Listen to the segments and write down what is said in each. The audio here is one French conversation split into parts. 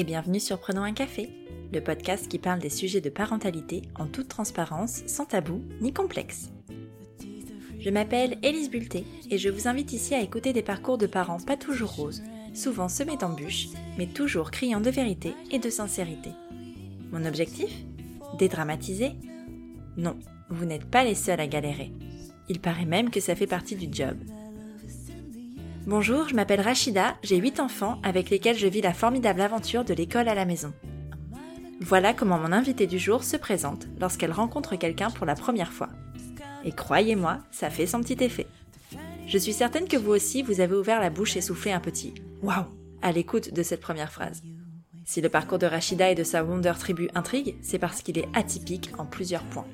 et bienvenue sur Prenons un café, le podcast qui parle des sujets de parentalité en toute transparence, sans tabou ni complexe. Je m'appelle Élise Bulté et je vous invite ici à écouter des parcours de parents pas toujours roses, souvent semés d'embûches, mais toujours criant de vérité et de sincérité. Mon objectif? Dédramatiser? Non, vous n'êtes pas les seuls à galérer. Il paraît même que ça fait partie du job. Bonjour, je m'appelle Rachida, j'ai 8 enfants avec lesquels je vis la formidable aventure de l'école à la maison. Voilà comment mon invitée du jour se présente lorsqu'elle rencontre quelqu'un pour la première fois. Et croyez-moi, ça fait son petit effet. Je suis certaine que vous aussi, vous avez ouvert la bouche et soufflé un petit Waouh à l'écoute de cette première phrase. Si le parcours de Rachida et de sa Wonder Tribu intrigue, c'est parce qu'il est atypique en plusieurs points.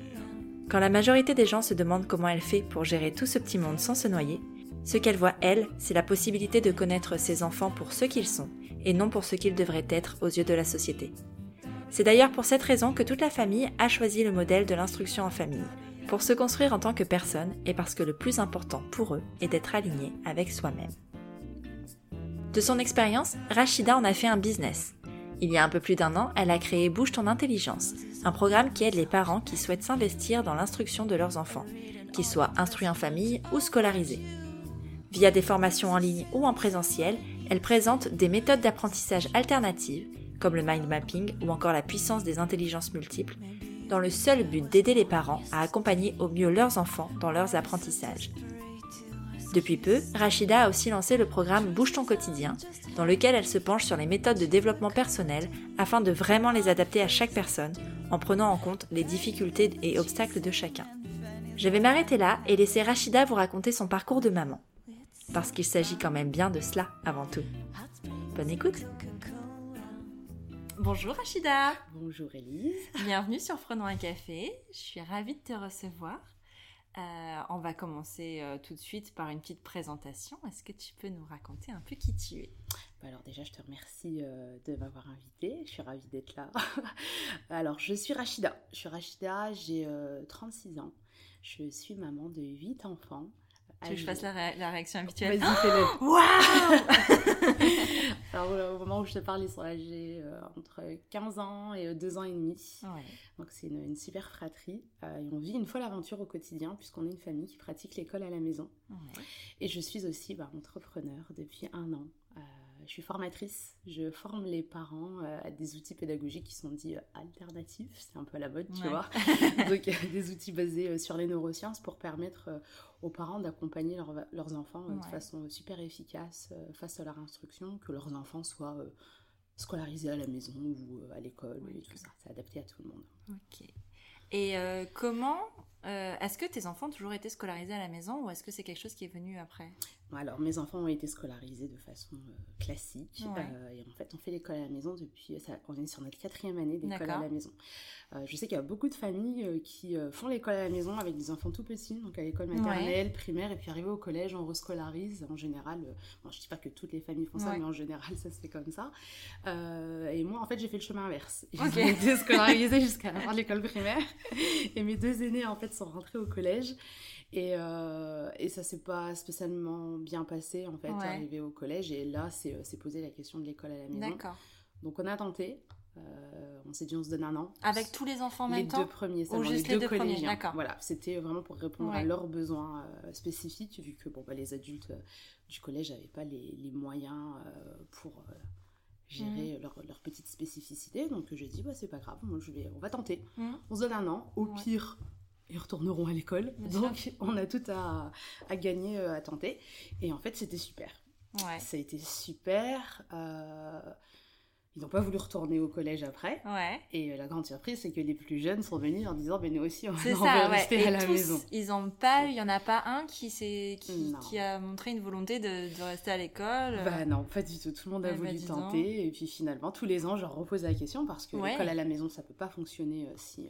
Quand la majorité des gens se demandent comment elle fait pour gérer tout ce petit monde sans se noyer, ce qu'elle voit, elle, c'est la possibilité de connaître ses enfants pour ce qu'ils sont, et non pour ce qu'ils devraient être aux yeux de la société. C'est d'ailleurs pour cette raison que toute la famille a choisi le modèle de l'instruction en famille, pour se construire en tant que personne et parce que le plus important pour eux est d'être aligné avec soi-même. De son expérience, Rachida en a fait un business. Il y a un peu plus d'un an, elle a créé Bouge ton intelligence, un programme qui aide les parents qui souhaitent s'investir dans l'instruction de leurs enfants, qu'ils soient instruits en famille ou scolarisés. Via des formations en ligne ou en présentiel, elle présente des méthodes d'apprentissage alternatives, comme le mind mapping ou encore la puissance des intelligences multiples, dans le seul but d'aider les parents à accompagner au mieux leurs enfants dans leurs apprentissages. Depuis peu, Rachida a aussi lancé le programme Bouge ton quotidien, dans lequel elle se penche sur les méthodes de développement personnel afin de vraiment les adapter à chaque personne, en prenant en compte les difficultés et obstacles de chacun. Je vais m'arrêter là et laisser Rachida vous raconter son parcours de maman parce qu'il s'agit quand même bien de cela avant tout. Bonne écoute Bonjour Rachida Bonjour Elise Bienvenue sur Prenons un café, je suis ravie de te recevoir. Euh, on va commencer euh, tout de suite par une petite présentation. Est-ce que tu peux nous raconter un peu qui tu es? Bah Alors déjà, je te remercie euh, de m'avoir invitée. Je suis ravie d'être là. alors, je suis Rachida. Je suis Rachida, j'ai 36 ans. Je suis maman de 8 enfants. Tu veux que je fasse la, réaction habituelle Vas-y, fais-le. Waouh Alors, au moment où je te parle, ils sont âgés euh, entre 15 ans et 2 ans et demi. Donc, c'est une, super fratrie. Euh, et on vit une folle aventure au quotidien, puisqu'on est une famille qui pratique l'école à la maison. Et je suis aussi bah, entrepreneur depuis un an je suis formatrice. Je forme les parents euh, à des outils pédagogiques qui sont dits euh, alternatifs. C'est un peu à la mode, tu vois. Donc, des outils basés euh, sur les neurosciences pour permettre aux parents d'accompagner leurs enfants de façon super efficace face à leur instruction, que leurs enfants soient scolarisés à la maison ou à l'école et tout ça. C'est adapté à tout le monde. Ok. Et comment Est-ce que tes enfants ont toujours été scolarisés à la maison ou est-ce que c'est quelque chose qui est venu après? Alors, mes enfants ont été scolarisés de façon euh, classique. Euh, et en fait, on fait l'école à la maison depuis. Ça, on est sur notre quatrième année d'école à la maison. Euh, je sais qu'il y a beaucoup de familles qui font l'école à la maison avec des enfants tout petits, donc à l'école maternelle, primaire, et puis arrivé au collège, on rescolarise. En général, bon, je ne dis pas que toutes les familles font ça, mais en général, ça se fait comme ça. et moi, en fait, j'ai fait le chemin inverse. J'ai été scolarisée jusqu'à la fin de l'école primaire. Et mes deux aînés, en fait, sont rentrés au collège. Et, euh, et ça s'est pas spécialement bien passé, en fait, arrivé au collège. Et là, c'est euh, posé la question de l'école à la maison. D'accord. Donc, on a tenté. Euh, on s'est dit, on se donne un an. Avec tous les enfants en même temps Les deux premiers, ça les, deux, deux collégiens. D'accord. Voilà, c'était vraiment pour répondre à leurs besoins spécifiques, vu que bon, bah, les adultes du collège n'avaient pas les, les moyens pour gérer mmh. leurs leur petites spécificités. Donc j'ai dit, bah, c'est pas grave, moi, je vais, on va tenter. Mmh. On se donne un an. Au pire, ils retourneront à l'école. Donc, on a tout à, à, gagner, euh, à tenter. Et en fait, c'était super. Ouais. Ça a été super. Euh, ils n'ont pas voulu retourner au collège après. Ouais. Et euh, la grande surprise, c'est que les plus jeunes sont venus en disant Mais nous aussi, on, ça, veut rester à la maison. Ils n'ont pas il n'y en a pas un qui, qui, qui, a montré une volonté de, de rester à l'école. Bah non, pas du tout. Tout le monde a voulu bah, tenter. Et puis finalement, tous les ans, je leur repose la question parce que l'école à la maison, ça ne peut pas fonctionner si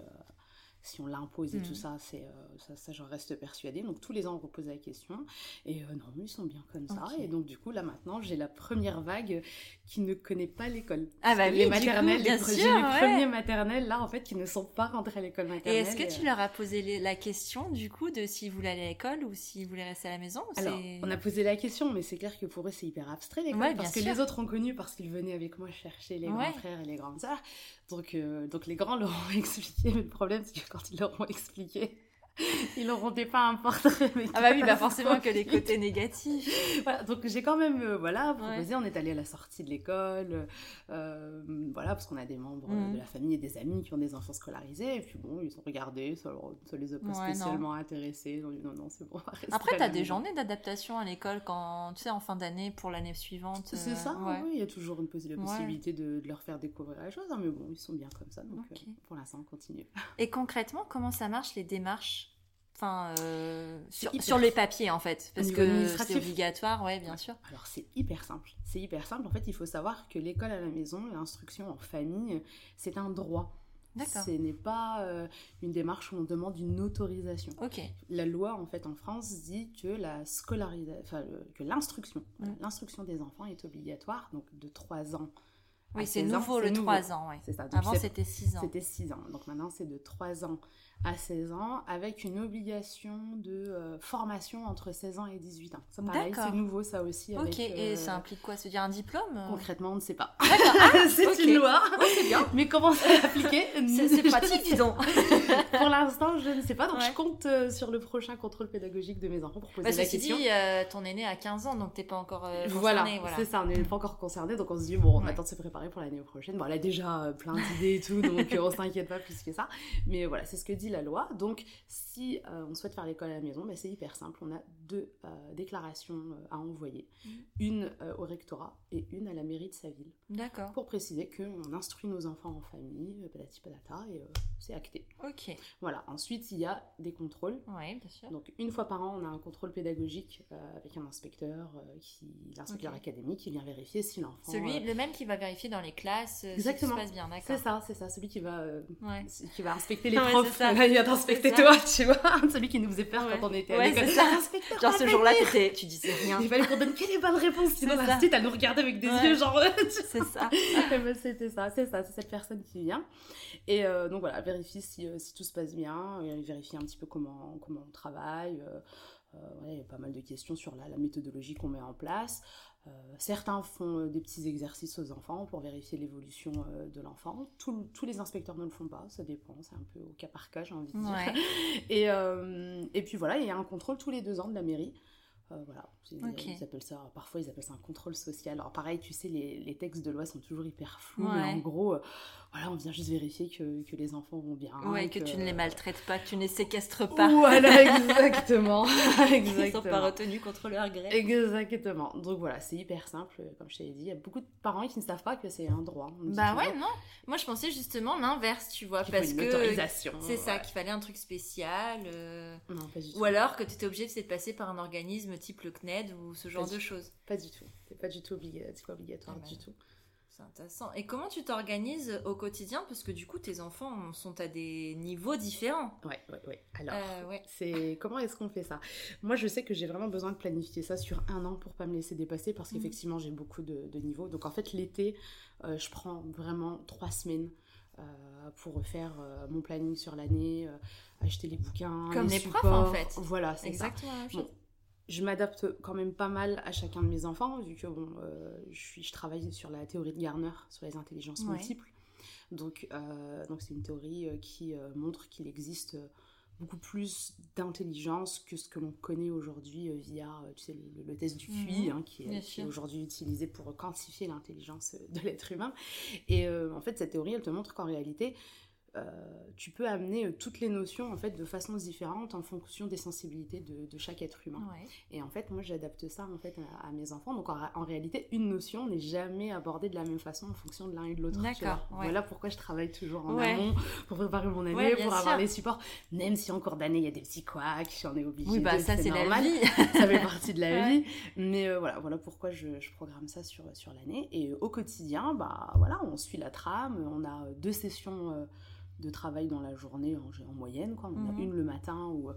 si on l'impose et tout mm. ça, c'est ça, ça j'en reste persuadée. Donc tous les ans, on repose la question. Et non, ils sont bien comme ça. Et donc du coup, là maintenant, j'ai la première vague qui ne connaît pas l'école. Ah bah oui, les maternelles, bien sûr, les premiers maternelles là, en fait, qui ne sont pas rentrés à l'école maternelle. Et est-ce que tu leur as posé la question du coup de s'ils voulaient aller à l'école ou s'ils voulaient rester à la maison Alors, on a posé la question, mais c'est clair que pour eux, c'est hyper abstrait l'école. parce que les autres ont connu parce qu'ils venaient avec moi chercher les grands frères et les grandes sœurs. Donc, euh, donc les grands leur ont expliqué, mais le problème, c'est que quand ils leur ont expliqué, ils n'auront pas un portrait. Ah bah oui, bah forcément que les côtés négatifs. voilà, donc j'ai quand même euh, voilà, proposé, on est allé à la sortie de l'école, euh, voilà, parce qu'on a des membres mmh. de la famille et des amis qui ont des enfants scolarisés, et puis bon, ils ont regardé, ça, ça les a pas spécialement intéressés, ils ont dit non, non, c'est bon. Après, tu as des journées d'adaptation à l'école quand, tu sais, en fin d'année pour l'année suivante. C'est ça, euh, oui, il y a toujours une la possibilité de, leur faire découvrir la chose, hein, mais bon, ils sont bien comme ça, donc pour l'instant, on continue. Et concrètement, comment ça marche les démarches? Enfin, euh, sur, les papiers en fait, parce que c'est obligatoire, ouais, bien sûr. Alors c'est hyper simple. C'est hyper simple. En fait, il faut savoir que l'école à la maison, l'instruction en famille, c'est un droit. Ce n'est pas euh, une démarche où on demande une autorisation. Ok. La loi, en fait, en France, dit que la scolarisation, enfin, que l'instruction, mm. l'instruction des enfants est obligatoire, donc de 3 ans. Oui, c'est nouveau le 3 ans. Ça. Avant, c'était 6 ans. C'était 6 ans. Donc maintenant, c'est de 3 ans à 16 ans avec une obligation de euh, formation entre 16 ans et 18 ans. Ça pareil, c'est nouveau ça aussi. ok, et euh, ça implique quoi? Se dire un diplôme? Concrètement, on ne sait pas. Ah, c'est une loi. c'est bien. Mais comment c'est appliqué C'est pratique, disons. pour l'instant, je ne sais pas. Donc je compte euh, sur le prochain contrôle pédagogique de mes enfants pour poser bah, la question. dit, ton aîné a 15 ans, donc t'es pas encore concerné. Voilà, c'est ça, on n'est pas encore concerné. Donc on se dit, bon, on attend de se préparer pour l'année prochaine. Bon, elle a déjà plein d'idées et tout, donc on s'inquiète pas plus que ça. Mais voilà, c'est ce que dit la loi. Donc, si euh, on souhaite faire l'école à la maison, ben, c'est hyper simple. On a deux euh, déclarations euh, à envoyer. Mmh. Une au rectorat et une à la mairie de sa ville. D'accord. Pour préciser qu'on instruit nos enfants en famille, patati patata, et c'est acté. Ok. Voilà. Ensuite, il y a des contrôles. Oui, bien sûr. Donc, une fois par an, on a un contrôle pédagogique avec un inspecteur, qui, l'inspecteur académique, qui vient vérifier si l'enfant. Celui, le même qui va vérifier dans les classes Exactement. si tout se passe bien, d'accord. C'est ça, c'est ça. Celui qui va, qui va inspecter les profs. Inspecter toi, tu vois, celui qui nous faisait peur quand on était à l'école. Genre ce jour-là, tu disais rien. Il fallait qu'on donne quelle est bonne réponse, sinon la elle nous regardait avec des yeux genre. c'est ça. C'était ça, c'est ça, c'est cette personne qui vient. Et euh, donc voilà, vérifie si, euh, si tout se passe bien, vérifie un petit peu comment, comment on travaille. Euh, il y a pas mal de questions sur la, la méthodologie qu'on met en place. Euh, certains font euh, des petits exercices aux enfants pour vérifier l'évolution euh, de l'enfant. tous les inspecteurs ne le font pas, ça dépend, c'est un peu au cas par cas, j'ai envie de dire. Et, et puis voilà, il y a un contrôle tous les deux ans de la mairie. voilà, ils appellent ça, parfois ils appellent ça un contrôle social. Alors pareil, tu sais, les, les textes de loi sont toujours hyper flous, mais en gros, voilà, on vient juste vérifier que, que les enfants vont bien. Ouais, que, tu ne les maltraites pas, que tu ne les séquestres pas. Voilà, exactement. exactement. Ils sont pas retenus contre leur gré. Exactement. Donc voilà, c'est hyper simple, comme je t'avais dit. Il y a beaucoup de parents qui ne savent pas que c'est un droit. Bah ouais, non. Moi, je pensais justement l'inverse, tu vois, parce que c'est ça, qu'il fallait un truc spécial. Euh, non, pas du tout. Ou alors que tu étais obligé de passer par un organisme type le CNED ou ce genre de choses. Pas du tout. C'est pas du tout obligatoire ah du tout. C'est intéressant. Et comment tu t'organises au quotidien? Parce que du coup, tes enfants sont à des niveaux différents. Ouais, ouais, ouais. Alors, euh, c'est comment est-ce qu'on fait ça? Moi, je sais que j'ai vraiment besoin de planifier ça sur un an pour pas me laisser dépasser parce mhm. qu'effectivement, j'ai beaucoup de, niveaux. Donc, en fait, l'été, euh, je prends vraiment trois semaines. Euh, pour refaire mon planning sur l'année, acheter les bouquins, comme les, profs en fait. Voilà, c'est exactement ça je m'adapte quand même pas mal à chacun de mes enfants, vu que bon, euh, je, suis, je travaille sur la théorie de Garner, sur les intelligences multiples. Donc, euh, donc c'est une théorie euh, qui montre qu'il existe beaucoup plus d'intelligence que ce que l'on connaît aujourd'hui via tu sais, le, test du QI, mhm. hein, qui est, est aujourd'hui utilisé pour quantifier l'intelligence de l'être humain. Et en fait, cette théorie, elle te montre qu'en réalité, tu peux amener euh, toutes les notions en fait de façon différente en fonction des sensibilités de, chaque être humain. Et en fait, moi, j'adapte ça en fait à, mes enfants. Donc en, réalité, une notion n'est jamais abordée de la même façon en fonction de l'un et de l'autre. D'accord. Voilà pourquoi je travaille toujours en amont pour préparer mon année, pour avoir les supports. Même si en cours d'année il y a des petits couacs, j'en ai obligé. Oui, bah ça c'est la vie. ça fait partie de la vie. Mais euh, voilà, voilà pourquoi je, programme ça sur sur l'année. Et au quotidien, bah voilà, on suit la trame. On a deux sessions de travail dans la journée en, moyenne. Quoi. On a mhm. une le matin où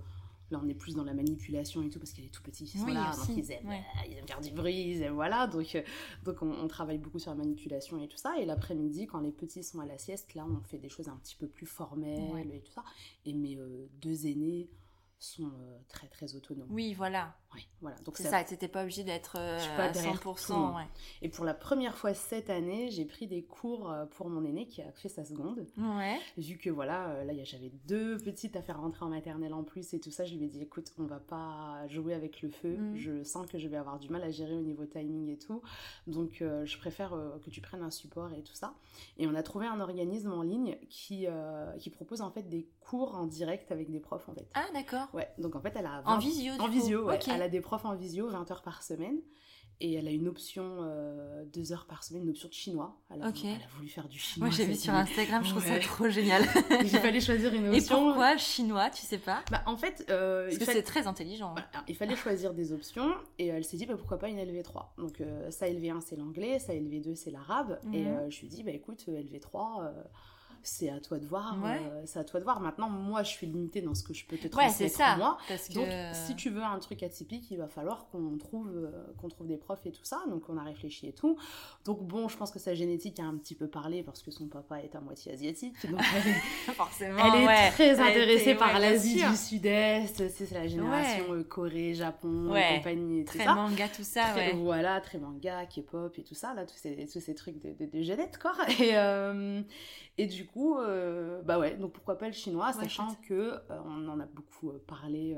là on est plus dans la manipulation et tout parce qu'elle est tout petit. ils là, donc ils aiment, ils aiment faire du bruit, voilà. Donc, euh, donc on, travaille beaucoup sur la manipulation et tout ça. Et l'après-midi, quand les petits sont à la sieste, là on fait des choses un petit peu plus formelles et tout ça. Et mes euh, deux aînés sont euh, très très autonomes. Oui, voilà. Oui, voilà. Donc c'est ça, tu n'étais pas obligé d'être euh, à 100%. Ouais. Et pour la première fois cette année, j'ai pris des cours euh, pour mon aîné qui a fait sa seconde. Ouais. Vu que voilà, là j'avais deux petites à faire rentrer en maternelle en plus et tout ça, je lui ai dit écoute, on va pas jouer avec le feu. Mm. Je sens que je vais avoir du mal à gérer au niveau timing et tout. Donc je préfère que tu prennes un support et tout ça. Et on a trouvé un organisme en ligne qui, qui propose en fait des cours en direct avec des profs en fait. Ah d'accord. Ouais, donc en fait elle a... En visio En visio, ouais. Elle a des profs en visio 20 heures par semaine. Et elle a une option euh, deux heures par semaine, une option de chinois. Elle a, voulu faire du chinois. Moi j'ai vu sur Instagram, je trouve ça trop génial. il fallait choisir une option. Et pourquoi chinois, tu sais pas? Bah, En fait, euh, parce que c'est très intelligent. il fallait choisir des options et elle s'est dit bah, pourquoi pas une LV3. Donc euh, ça LV1 c'est l'anglais, ça LV2 c'est l'arabe. Et mhm. je lui ai dit bah écoute LV3 c'est à toi de voir. Euh, c'est à toi de voir. Maintenant, moi, je suis limitée dans ce que je peux te transmettre ça, moi. Donc, si tu veux un truc atypique, il va falloir qu'on trouve, euh, qu'on trouve des profs et tout ça. Donc, on a réfléchi et tout. Donc, bon, je pense que sa génétique a un petit peu parlé parce que son papa est à moitié asiatique. Donc, elle, Forcément, elle est très intéressée par l'Asie du Sud-Est. C'est la génération euh, Corée, Japon, compagnie et tout très ça. manga, tout ça. voilà, très manga, K-pop et tout ça. Là, tous ces, tous ces trucs de, de, de quoi. Et, et du coup, euh, bah ouais, donc pourquoi pas le chinois, sachant que euh, on en a beaucoup euh, parlé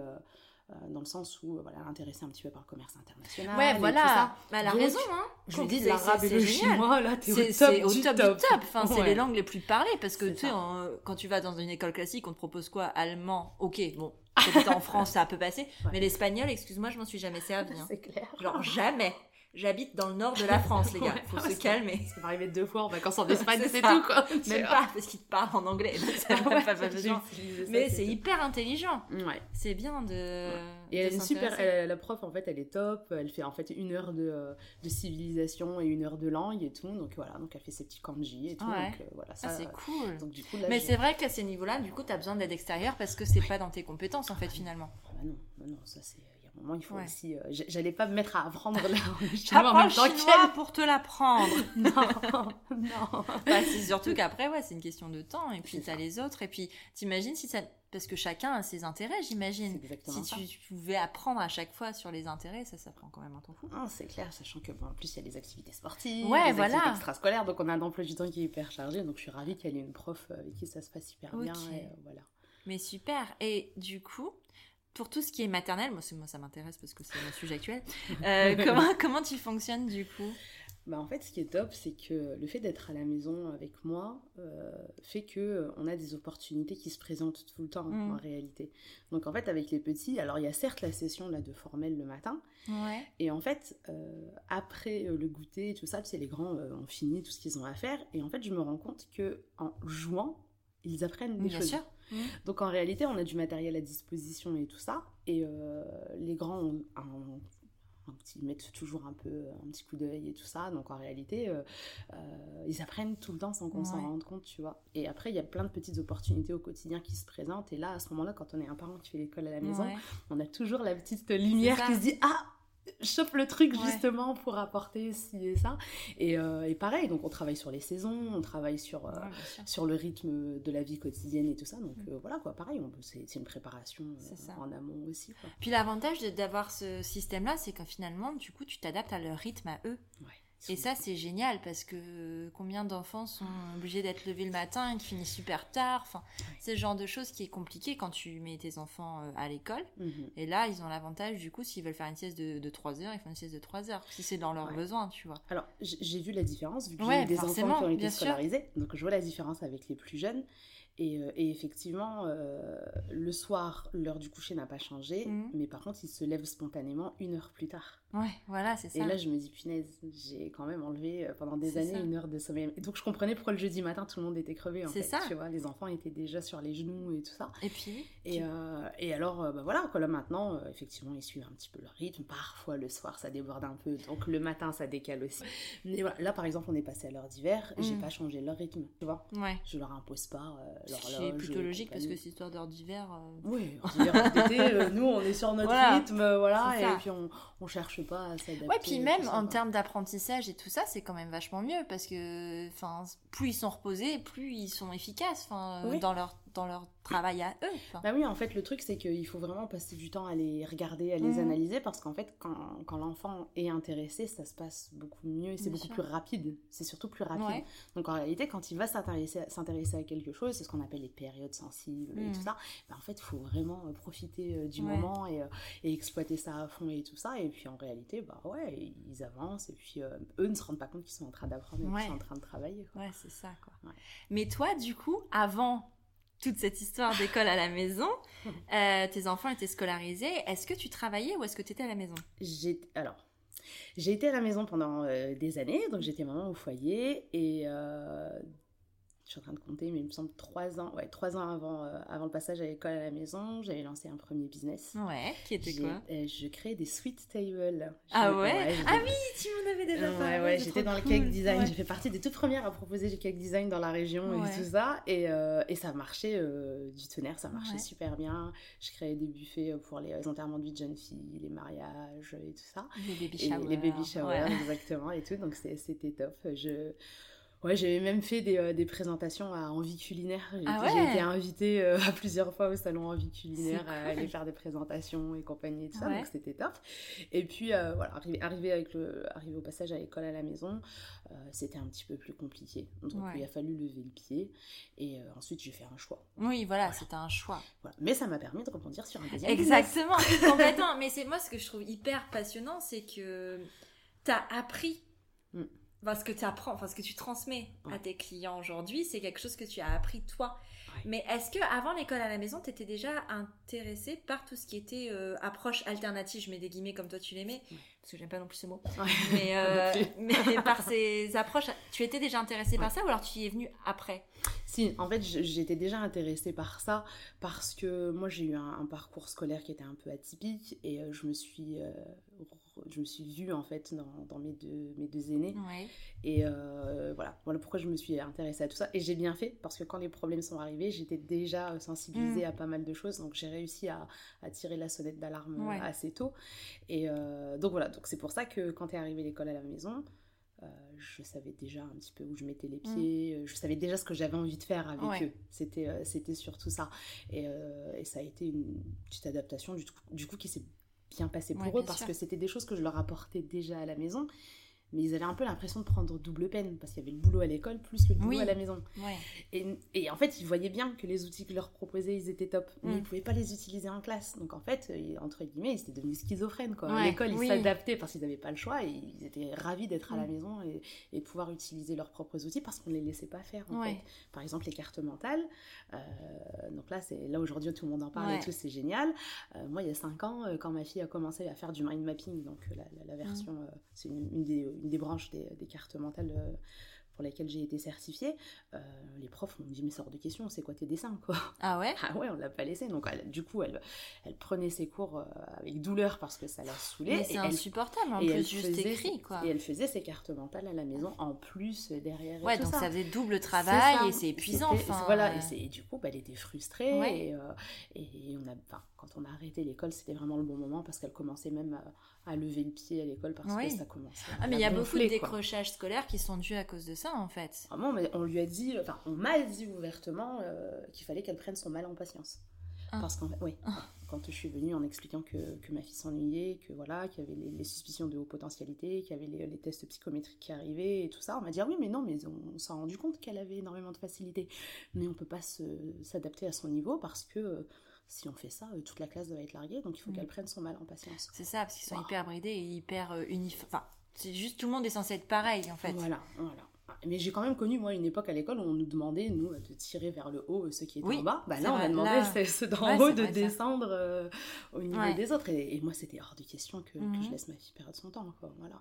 dans le sens où voilà, intéressée un petit peu par le commerce international. Ouais, voilà. Bah, elle a raison, hein. Je lui dis l'arabe et le chinois, là, t'es au top, au top, top. top. Enfin, c'est les langues les plus parlées parce que tu sais, quand tu vas dans une école classique, on te propose quoi? Allemand, ok, bon. en France, ça peut passer. Mais l'espagnol, excuse-moi, je m'en suis jamais servi. Hein. C'est clair. Genre jamais. J'habite dans le nord de la France, les gars. Faut se calmer. Ça m'est arrivé deux fois en vacances en Espagne, c'est tout, quoi. Même pas, parce qu'ils te parlent en anglais. ça ah pas, Mais c'est hyper intelligent. Ouais. C'est bien de. Et elle est super. la prof, en fait, elle est top. Elle fait en fait une heure de, de, civilisation et une heure de langue et tout. Donc voilà, donc elle fait ses petits kanji et tout. Donc euh, voilà, ça. Ah, c'est cool. Donc, du coup, Mais c'est vrai qu'à ces niveaux-là, du coup, tu as besoin d'aide extérieure parce que c'est pas dans tes compétences, en fait, finalement. Ah bah non, bah non, ça c'est moment, il faut aussi. Euh, j'allais pas me mettre à apprendre là, chinois en même temps qu'elle. pour te l'apprendre. non, non. Bah, c'est surtout qu'après, ouais, c'est une question de temps. Et puis, t'as les autres. Et puis, t'imagines si ça. Parce que chacun a ses intérêts, j'imagine. Si tu pouvais apprendre à chaque fois sur les intérêts, ça, ça prend quand même un temps fou. c'est clair, sachant que, bon, en plus, il y a les activités sportives, ouais, les voilà. activités extrascolaires. Donc, on a un emploi du temps qui est hyper chargé. Donc, je suis ravie qu'il y ait une prof avec qui ça se passe super bien. Et, euh, voilà. Mais super. Et du coup, pour tout ce qui est maternel, moi, moi ça m'intéresse parce que c'est mon sujet actuel. Euh, comment, comment tu fonctionnes du coup? Bah en fait, ce qui est top, c'est que le fait d'être à la maison avec moi euh, fait que euh, on a des opportunités qui se présentent tout le temps mm. en réalité. Donc en fait, avec les petits, alors il y a certes la session là de formel le matin, ouais. et en fait après le goûter et tout ça, c'est les grands ont fini tout ce qu'ils ont à faire, et en fait je me rends compte que en jouant, ils apprennent des Bien choses. Sûr. Mmh. Donc en réalité, on a du matériel à disposition et tout ça. Et euh, les grands ont un, petit, mettent toujours un peu un petit coup d'œil et tout ça. Donc en réalité, euh, euh, ils apprennent tout le temps sans qu'on s'en rende compte, tu vois. Et après, il y a plein de petites opportunités au quotidien qui se présentent. Et là, à ce moment-là, quand on est un parent qui fait l'école à la maison, on a toujours la petite lumière qui se dit Ah chope le truc justement pour apporter ci et ça. Et, euh, et, pareil, donc on travaille sur les saisons, on travaille sur, euh, sur le rythme de la vie quotidienne et tout ça. Donc mm. euh, voilà, quoi, pareil, c'est une préparation en amont aussi. Quoi. Puis l'avantage d'avoir ce système-là, c'est que finalement, du coup, tu t'adaptes à leur rythme à eux. Et ça, c'est génial parce que combien d'enfants sont obligés d'être levés le matin et qui finissent super tard. Enfin, c'est le genre de choses qui est compliqué quand tu mets tes enfants euh, à l'école. Mhm. Et là, ils ont l'avantage, du coup, s'ils veulent faire une sieste de, de 3 heures, ils font une sieste de 3 heures. Si c'est dans leurs besoins, tu vois. Alors, j'ai vu la différence, vu que j'ai des enfants qui ont été scolarisés. Donc, je vois la différence avec les plus jeunes. Et, euh, et effectivement, euh, le soir, l'heure du coucher n'a pas changé. Mhm. Mais par contre, ils se lèvent spontanément une heure plus tard. Ouais, voilà, c'est ça. Et là, je me dis, punaise, j'ai quand même enlevé euh, pendant des années une heure de sommeil. Et donc, je comprenais pourquoi le jeudi matin, tout le monde était crevé. C'est ça. Tu vois, les enfants étaient déjà sur les genoux et tout ça. Et puis Et, euh, et alors, bah voilà, quoi, là, maintenant, effectivement, ils suivent un petit peu leur rythme. Parfois, le soir, ça déborde un peu. Donc, le matin, ça décale aussi. Mais voilà, là, par exemple, on est passé à l'heure d'hiver. J'ai mm. pas changé leur rythme, tu vois. Ouais. Je leur impose pas. C'est plutôt logique parce que c'est histoire d'heure d'hiver. Oui, nous, on est sur notre rythme, voilà. Et puis, on, on cherche pas à s'adapter. Ouais, puis même en termes d'apprentissage et tout ça, c'est quand même vachement mieux parce que, plus ils sont reposés, plus ils sont efficaces, dans leur dans leur travail à eux. Bah oui, en fait, le truc, c'est qu'il faut vraiment passer du temps à les regarder, à les mhm. analyser, parce qu'en fait, quand, quand l'enfant est intéressé, ça se passe beaucoup mieux et c'est beaucoup plus rapide. C'est surtout plus rapide. Donc en réalité, quand il va s'intéresser à quelque chose, c'est ce qu'on appelle les périodes sensibles et tout mhm. ça, bah, en fait, il faut vraiment euh, profiter euh, du moment et, euh, et, exploiter ça à fond et tout ça. Et puis en réalité, bah ouais, ils avancent et puis eux ne se rendent pas compte qu'ils sont en train d'apprendre et qu'ils sont en train de travailler. Ouais, c'est ça, quoi. Mais toi, du coup, avant toute cette histoire d'école à la maison. Euh, tes enfants étaient scolarisés. Est-ce que tu travaillais ou est-ce que tu étais à la maison? J'ai, Alors, j'ai été à la maison pendant euh, des années, donc j'étais maman au foyer et euh, je suis en train de compter, mais il me semble trois ans, ouais, trois ans avant, euh, avant le passage à l'école à la maison, j'avais lancé un premier business. Ouais, qui était quoi euh, Je créais des sweet tables. Ah ouais, Ah oui, tu m'en avais déjà parlé. Ouais, ouais, j'étais dans le cake design. J'ai fait partie des toutes premières à proposer du cake design dans la région et tout ça. Et, euh, et ça marchait du tonnerre, ça marchait super bien. Je créais des buffets pour les enterrements de vie de jeunes filles, les mariages et tout ça. Les baby showers. les baby showers, exactement, et tout. Donc c'était top. Je Ouais, j'avais même fait des, euh, des, présentations à Envie Culinaire. J'ai ah été invitée euh, à plusieurs fois au salon Envie Culinaire à aller faire des présentations et compagnie et tout ça, donc c'était top. Et puis euh, voilà, arrivé, avec le, arrivé au passage à l'école à la maison, c'était un petit peu plus compliqué. Donc il a fallu lever le pied et ensuite j'ai fait un choix. Oui, voilà, c'était un choix. Mais ça m'a permis de rebondir sur un deuxième Exactement, complètement. Mais c'est moi ce que je trouve hyper passionnant, c'est que tu as appris. Mm ce que tu apprends, enfin ce que tu transmets à tes clients aujourd'hui, c'est quelque chose que tu as appris toi. Mais est-ce que avant l'école à la maison, tu étais déjà intéressée par tout ce qui était euh, approche alternative, je mets des guillemets comme toi tu l'aimais, parce que j'aime pas non plus ce mot, mais, euh, mais, par ces approches, tu étais déjà intéressée par ça ou alors tu y es venue après? Si, en fait j'étais déjà intéressée par ça parce que moi j'ai eu un, parcours scolaire qui était un peu atypique et euh, je me suis je me suis vue en fait dans, dans mes, deux, mes deux aînés. Et euh, voilà. voilà pourquoi je me suis intéressée à tout ça. Et j'ai bien fait parce que quand les problèmes sont arrivés, j'étais déjà sensibilisée mm. à pas mal de choses. Donc j'ai réussi à, à, tirer la sonnette d'alarme assez tôt. Et euh, donc voilà. Donc c'est pour ça que quand est arrivée l'école à la maison, euh, je savais déjà un petit peu où je mettais les mm. pieds, je savais déjà ce que j'avais envie de faire avec eux. C'était, c'était surtout ça. Et, et, ça a été une petite adaptation du, du coup qui s'est bien passé pour eux parce que c'était des choses que je leur apportais déjà à la maison mais ils avaient un peu l'impression de prendre double peine parce qu'il y avait le boulot à l'école plus le boulot à la maison. Et, et, en fait, ils voyaient bien que les outils que leur proposaient, ils étaient top, mais mm. ils pouvaient pas les utiliser en classe. Donc en fait, entre guillemets, ils étaient devenus schizophrènes. Quoi. À l'école, ils s'adaptaient parce qu'ils n'avaient pas le choix et ils étaient ravis d'être à la mm. maison et, et, de pouvoir utiliser leurs propres outils parce qu'on ne les laissait pas faire. En fait. Par exemple, les cartes mentales. Euh, donc là, c'est là aujourd'hui, tout le monde en parle et tout, c'est génial. Euh, moi, il y a 5 ans, euh, quand ma fille a commencé à faire du mind mapping, donc la, la, version, mm. c'est une, une, des, une des branches des, des cartes mentales euh, pour lesquelles j'ai été certifiée, euh, les profs m'ont dit mais sort de question, c'est quoi tes dessins quoi? Ah ouais? Ah ouais, on l'a pas laissé. Donc du coup, elle, elle prenait ses cours euh, avec douleur parce que ça la saoulait. c'est insupportable en plus, juste écrit quoi. Et elle faisait ses cartes mentales à la maison en plus derrière. Ouais, donc ça. faisait double travail et c'est épuisant. voilà, et, du coup, bah, elle était frustrée et, et, on a, quand on a arrêté l'école, c'était vraiment le bon moment parce qu'elle commençait même à à lever le pied à l'école parce que ça commençait. Ah, mais il y a beaucoup de décrochages scolaires qui sont dus à cause de ça, en fait. Vraiment, mais on lui a dit, enfin, on m'a dit ouvertement euh, qu'il fallait qu'elle prenne son mal en patience. Ah. Parce qu'en fait, oui, ah. quand je suis venue en expliquant que, que ma fille s'ennuyait, que voilà, qu'il y avait les, suspicions de haute potentialité, qu'il y avait les, les, tests psychométriques qui arrivaient et tout ça, on m'a dit, oui, mais non, mais on, s'est rendu compte qu'elle avait énormément de facilité. Mais on peut pas s'adapter à son niveau parce que si on fait ça, euh, toute la classe va être larguée, donc il faut mm. qu'elle prenne son mal en patience. C'est ça, parce qu'ils sont hyper bridés et hyper euh, uniformes. Enfin, c'est juste tout le monde est censé être pareil, en fait. Voilà, voilà. Mais j'ai quand même connu, moi, une époque à l'école où on nous demandait, nous, de tirer vers le haut ceux qui étaient en bas. Bah là, on a demandé à ceux d'en haut de descendre euh, au niveau des autres. Et, moi, c'était hors de question que, que, je mhm. laisse ma fille perdre son temps, quoi. Voilà.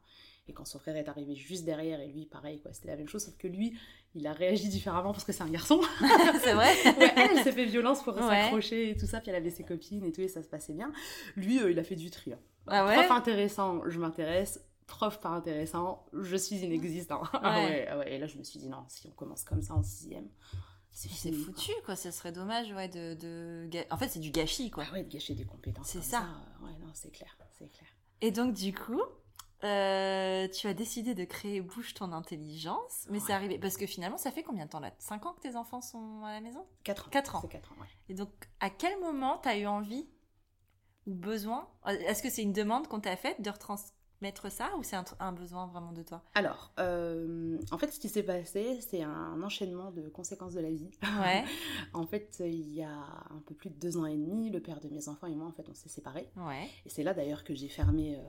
Et quand son frère est arrivé juste derrière, et lui, pareil, quoi, c'était la même chose, sauf que lui, il a réagi différemment parce que c'est un garçon. c'est vrai Elle, elle s'est fait violence pour s'accrocher et tout ça, puis elle avait ses copines et tout, et ça se passait bien. Lui, euh, il a fait du tri. Hein. Ah ouais Prof intéressant, je m'intéresse. Prof pas intéressant, je suis inexistant. Ah ouais. Ah ouais, Et là, je me suis dit, non, si on commence comme ça en sixième, c'est foutu, quoi. Ça serait dommage, ouais, de... de... En fait, c'est du gâchis, quoi. Ah ouais, de gâcher des compétences. C'est ça. ça. Ouais, non, c'est clair, c'est clair. Et donc, du coup, euh, tu as décidé de créer Bouge ton intelligence, mais c'est arrivé parce que finalement, ça fait combien de temps là? 5 ans que tes enfants sont à la maison? 4 ans. 4 ans. 4 ans ouais. Et donc, à quel moment tu as eu envie ou besoin Est-ce que c'est une demande qu'on t'a faite de retransmettre ça ou c'est un, besoin vraiment de toi? Alors, euh, en fait, ce qui s'est passé, c'est un enchaînement de conséquences de la vie. Ouais. en fait, il y a un peu plus de deux ans et demi, le père de mes enfants et moi, en fait, on s'est séparés. Ouais. Et c'est là d'ailleurs que j'ai fermé. Euh,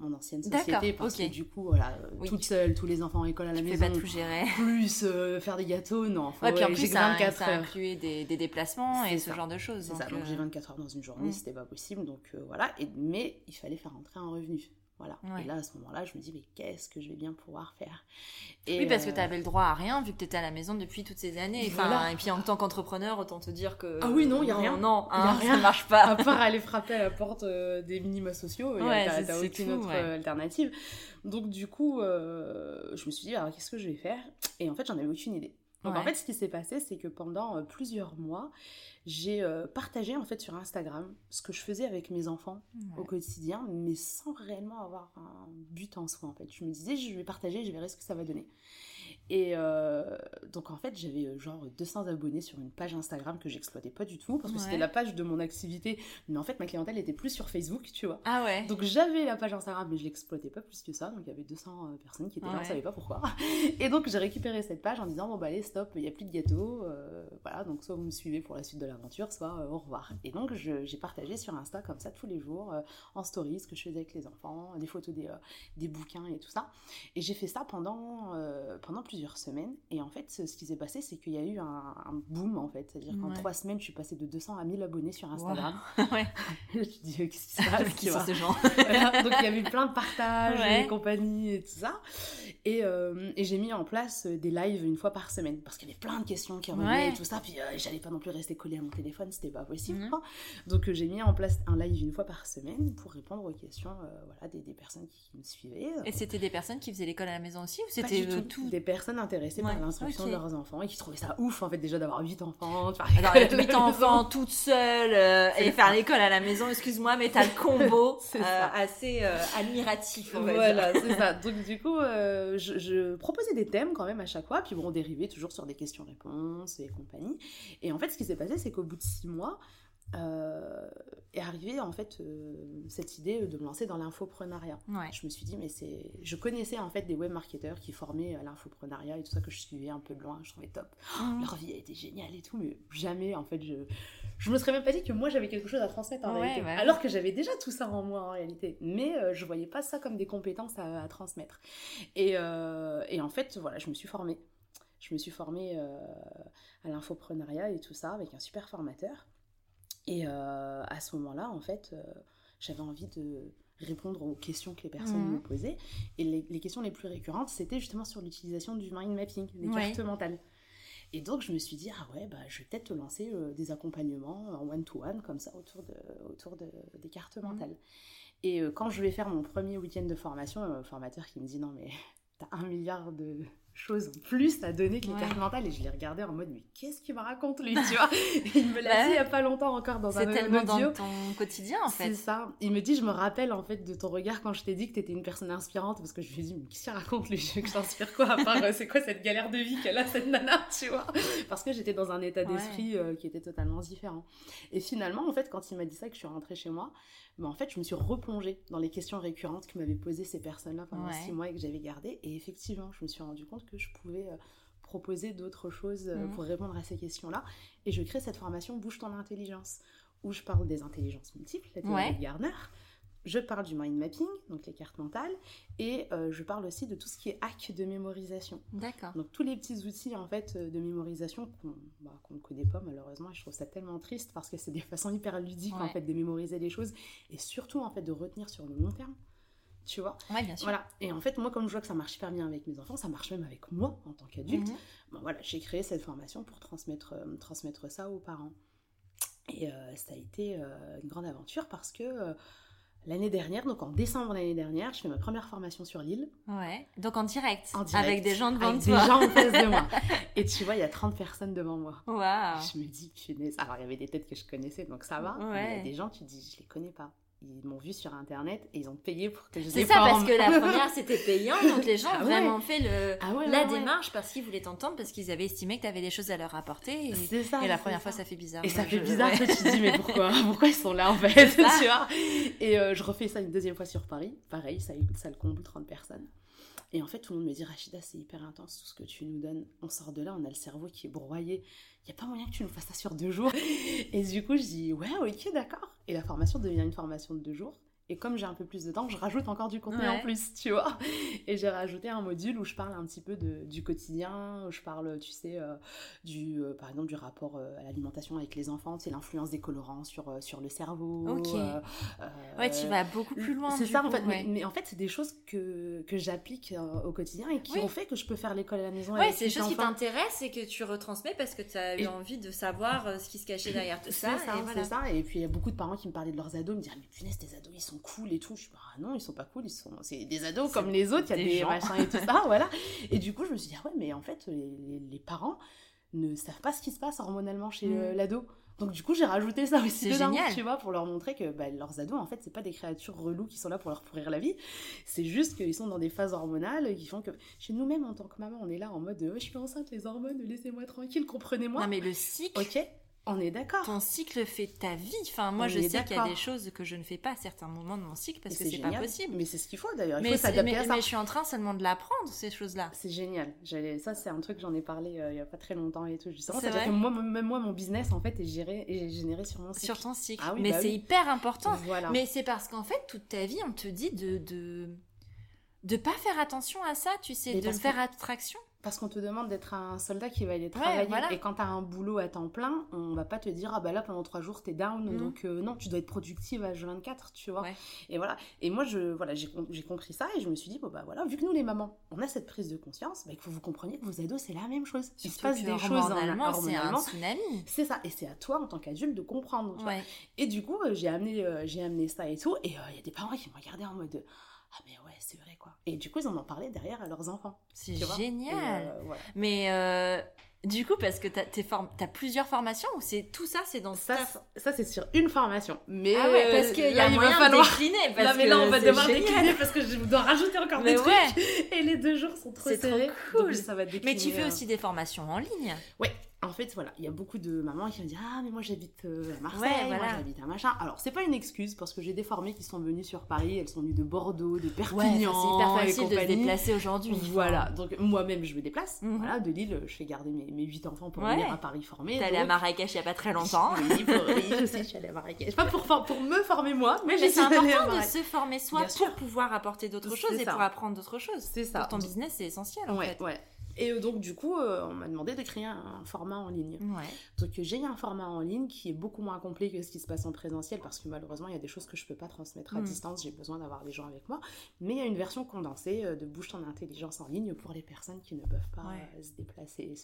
mon ancienne société parce que du coup voilà toute seule tous les enfants à l'école à la maison pas tout gérer. plus euh, faire des gâteaux non faut, ouais, puis en plus ça, 24 ça incluait des, des déplacements et ce genre de choses c'est ça donc j'ai 24 euh, heures dans une journée mm. c'était pas possible donc euh, voilà et, mais il fallait faire rentrer un revenu voilà. Et là, à ce moment-là, je me dis, mais qu'est-ce que je vais bien pouvoir faire et Oui, parce que tu avais le droit à rien, vu que tu étais à la maison depuis toutes ces années. Enfin, Et puis en tant qu'entrepreneur, autant te dire que. Ah oui, non, il n'y a rien. Non, hein, rien. ça marche pas. à part aller frapper à la porte euh, des minima sociaux, il ouais, a aucune autre euh, alternative. Donc, du coup, euh, je me suis dit, alors qu'est-ce que je vais faire? Et en fait, j'en avais aucune idée. Donc, en fait, ce qui s'est passé, c'est que pendant plusieurs mois, j'ai euh, partagé en fait sur Instagram ce que je faisais avec mes enfants au quotidien, mais sans réellement avoir un but en soi en fait. Je me disais, je vais partager, je verrai ce que ça va donner. Et euh, donc en fait, j'avais euh, genre 200 abonnés sur une page Instagram que j'exploitais pas du tout parce que c'était la page de mon activité. Mais en fait, ma clientèle était plus sur Facebook, tu vois. Ah ouais. Donc j'avais la page Instagram, mais je l'exploitais pas plus que ça. Donc il y avait 200 euh, personnes qui étaient là, on savait pas pourquoi. Et donc j'ai récupéré cette page en disant bon bah allez stop, il y a plus de gâteaux. voilà, donc soit vous me suivez pour la suite de l'aventure, soit au revoir. Et donc j'ai partagé sur Insta comme ça tous les jours en stories ce que je faisais avec les enfants, des photos des, des bouquins et tout ça. Et j'ai fait ça pendant pendant plusieurs semaines. Et en fait, ce, qui s'est passé, c'est qu'il y a eu un, boom, en fait. C'est-à-dire qu'en trois semaines, je suis passée de 200 à 1000 abonnés sur Instagram. ouais. je dis, qu'est-ce qui se passe Qui sont ces gens Donc, il y avait plein de partages et compagnie et tout ça. Et, euh, et j'ai mis en place des lives une fois par semaine. Parce qu'il y avait plein de questions qui revenaient et tout ça. Puis, euh, j'allais pas non plus rester collée à mon téléphone, c'était pas possible. Mhm. Donc, euh, j'ai mis en place un live une fois par semaine pour répondre aux questions voilà, des, des, personnes qui me suivaient. Et c'était des personnes qui faisaient l'école à la maison aussi Ou c'était tout, Des personnes intéressés par l'instruction de leurs enfants et qui trouvaient ça ouf en fait déjà d'avoir 8 enfants. Alors 8 enfants toute seule euh, et faire l'école à la maison, excuse-moi, mais t'as le combo euh, assez euh, admiratif. voilà, c'est ça. Donc du coup, je, je, proposais des thèmes quand même à chaque fois, puis bon, on dérivait toujours sur des questions-réponses et compagnie. Et en fait, ce qui s'est passé, c'est qu'au bout de 6 mois, euh, est arrivée en fait euh, cette idée de me lancer dans l'infoprenariat. Je me suis dit mais c'est, je connaissais en fait des web marketeurs qui formaient à l'infoprenariat et tout ça que je suivais un peu de loin, je trouvais top. Mmh. Leur vie a été géniale et tout, mais jamais en fait je, je me serais même pas dit que moi j'avais quelque chose à transmettre en réalité, alors que j'avais déjà tout ça en moi en réalité. Mais euh, je voyais pas ça comme des compétences à, transmettre. Et, et, en fait voilà, je me suis formée. Je me suis formée à l'infoprenariat et tout ça avec un super formateur. Et euh, à ce moment-là, en fait, euh, j'avais envie de répondre aux questions que les personnes mmh. me posaient. Et les, questions les plus récurrentes, c'était justement sur l'utilisation du mind mapping, des cartes mentales. Et donc, je me suis dit, ah ouais, bah, je vais peut-être lancer euh, des accompagnements en one-to-one, comme ça, autour, de, autour de, des cartes mmh. mentales. Et quand je vais faire mon premier week-end de formation, un formateur qui me dit, non, mais t'as un milliard de, chose plus à donner que les cartes mentales et je l'ai regardé en mode mais qu'est-ce qu'il me raconte lui tu vois? Il me l'a dit il y a pas longtemps encore dans un c'est tellement dans ton quotidien en fait. C'est ça. Il me dit je me rappelle en fait de ton regard quand je t'ai dit que t'étais une personne inspirante parce que je lui ai dit mais qu'est-ce qu'il raconte lui? Je que je quoi? À part euh, c'est quoi cette galère de vie qu'elle a cette nana tu vois? Parce que j'étais dans un état d'esprit euh, qui était totalement différent. Et finalement en fait quand il m'a dit ça que je suis rentrée chez moi mais en fait, je me suis replongée dans les questions récurrentes que m'avaient posées ces personnes-là pendant six mois et que j'avais gardées. Et effectivement, je me suis rendu compte que je pouvais euh, proposer d'autres choses euh, mm. pour répondre à ces questions-là. Et je crée cette formation Bouge ton intelligence, où je parle des intelligences multiples, la théorie de Gardner, je parle du mind mapping, donc les cartes mentales, et euh, je parle aussi de tout ce qui est hack de mémorisation. D'accord. Donc tous les petits outils en fait euh, de mémorisation bah, qu'on ne connaît pas malheureusement, et je trouve ça tellement triste parce que c'est des façons hyper ludiques en fait de mémoriser les choses et surtout en fait de retenir sur le long terme. Tu vois? Ouais, bien sûr. Voilà. Et en fait, moi, comme je vois que ça marche super bien avec mes enfants, ça marche même avec moi en tant qu'adulte. Mhm. Bah, voilà, j'ai créé cette formation pour transmettre, euh, transmettre ça aux parents. Et ça a été une grande aventure parce que l'année dernière, donc en décembre l'année dernière, je fais ma première formation sur l'île. Ouais, donc en direct, en direct avec des gens devant avec toi. des gens en face de moi. Et tu vois, il y a 30 personnes devant moi. Waouh Je me dis, punaise. Alors, il y avait des têtes que je connaissais, donc ça va. Mais il y a des gens, tu te dis, je les connais pas ils m'ont vu sur internet et ils ont payé pour que je C'est ça, parce que la première c'était payant, donc les gens ah ont vraiment fait le, ah la démarche parce qu'ils voulaient t'entendre, parce qu'ils avaient estimé que tu avais des choses à leur apporter. Et, ça, et la première fois ça fait bizarre. Et ça fait bizarre, que tu te dis, mais pourquoi Pourquoi ils sont là en fait tu vois? Et euh, je refais ça une deuxième fois sur Paris, pareil, ça, ça le comble 30 personnes. Et en fait, tout le monde me dit Rachida, c'est hyper intense tout ce que tu nous donnes. On sort de là, on a le cerveau qui est broyé. Il n'y a pas moyen que tu nous fasses ça sur deux jours. Et du coup, je dis Ouais, ok, d'accord. Et la formation devient une formation de deux jours. Et comme j'ai un peu plus de temps, je rajoute encore du contenu en plus, tu vois. Et j'ai rajouté un module où je parle un petit peu de, du quotidien, où je parle, tu sais, euh, du, euh, par exemple, du rapport euh, à l'alimentation avec les enfants, c'est l'influence des colorants sur, sur le cerveau. Ok. ouais, tu vas beaucoup plus loin. C'est ça, en fait. Mais, en fait, c'est des choses que, que j'applique au quotidien et qui ont fait que je peux faire l'école à la maison. Ouais, c'est des choses qui t'intéressent et que tu retransmets parce que tu as eu envie de savoir ce qui se cachait derrière tout ça. C'est ça, et puis il y a beaucoup de parents qui me parlaient de leurs ados, me disaient, mais punaise, tes ados, ils sont cool et tout. Je suis ah non, ils sont pas cool, ils sont, c'est des ados comme les autres, il y a des, machins et tout ça, voilà. Et du coup, je me suis dit, ah ouais, mais en fait, les, les, parents ne savent pas ce qui se passe hormonalement chez mm. l'ado. Donc du coup, j'ai rajouté ça aussi dedans, génial. tu vois, pour leur montrer que bah, leurs ados, en fait, c'est pas des créatures reloues qui sont là pour leur pourrir la vie. C'est juste qu'ils sont dans des phases hormonales qui font que chez nous-mêmes, en tant que maman, on est là en mode, je suis enceinte, les hormones, laissez-moi tranquille, comprenez-moi. Non mais le cycle. Ok. On est d'accord. Ton cycle fait ta vie. Enfin, moi, je sais qu'il y a des choses que je ne fais pas à certains moments de mon cycle parce que c'est pas possible. Mais c'est ce qu'il faut d'ailleurs. Il mais, faut s'adapter à ça. mais je suis en train seulement de l'apprendre, ces choses-là. C'est génial. Ça, c'est un truc, j'en ai parlé euh, il y a pas très longtemps et tout. Justement, c'est-à-dire que moi, même moi, mon business, en fait, est, géré, est généré sur mon cycle. Sur ton cycle. Ah mais bah c'est hyper important. Voilà. Mais c'est parce qu'en fait, toute ta vie, on te dit de. de de pas faire attention à ça, tu sais, de faire abstraction parce qu'on te demande d'être un soldat qui va aller travailler. Et quand tu as un boulot à temps plein, on va pas te dire, ah bah là, pendant trois jours, t'es down. Mhm. Donc, euh, non, tu dois être productive à 24 tu vois. Et voilà. Et moi, je, voilà, j'ai compris ça et je me suis dit, bon bah voilà, vu que nous, les mamans, on a cette prise de conscience, bah, il faut que vous compreniez que vos ados, c'est la même chose. Il se passe des choses C'est un tsunami. C'est ça. Et c'est à toi, en tant qu'adulte, de comprendre. Et du coup, euh, j'ai amené, euh, j'ai amené ça et tout. Et il y a des parents qui m'ont regardé en mode, ah mais ouais, c'est vrai quoi. Et du coup, ils en ont parlé derrière à leurs enfants. C'est génial. Euh, mais euh, du coup, parce que tu as, plusieurs formations ou c'est tout ça, c'est dans ça Ça, c'est sur une formation. Mais ah ouais, parce qu'il y a moyen de décliner. Parce là, mais là, on va devoir décliner parce que je dois rajouter encore des trucs. Et les deux jours sont trop serrés. Trop cool. ça va mais tu fais aussi des formations en ligne? Ouais, en fait, voilà, il y a beaucoup de mamans qui me disent Ah, mais moi j'habite euh, à Marseille, moi j'habite à machin. Alors, c'est pas une excuse parce que j'ai des formées qui sont venues sur Paris, elles sont venues de Bordeaux, de Perpignan. c'est hyper facile de se déplacer aujourd'hui. Voilà, donc moi-même je me déplace. Mhm. Voilà, de Lille, je fais garder mes, mes 8 enfants pour venir à Paris former. T'es allée à Marrakech il y a pas très longtemps. oui, je sais, je suis allée à Marrakech. Pas pour, pour me former moi, mais, mais c'est important de se former soi pour pouvoir apporter d'autres choses et pour apprendre d'autres choses. C'est ça. Pour ton business, c'est essentiel en fait. Ouais. Et euh, donc, du coup, euh, on m'a demandé de créer un, format en ligne. Donc, j'ai un format en ligne qui est beaucoup moins complet que ce qui se passe en présentiel parce que malheureusement, il y a des choses que je ne peux pas transmettre à mm. distance. J'ai besoin d'avoir des gens avec moi. Mais il y a une version condensée euh, de Bouge ton intelligence en ligne pour les personnes qui ne peuvent pas se déplacer.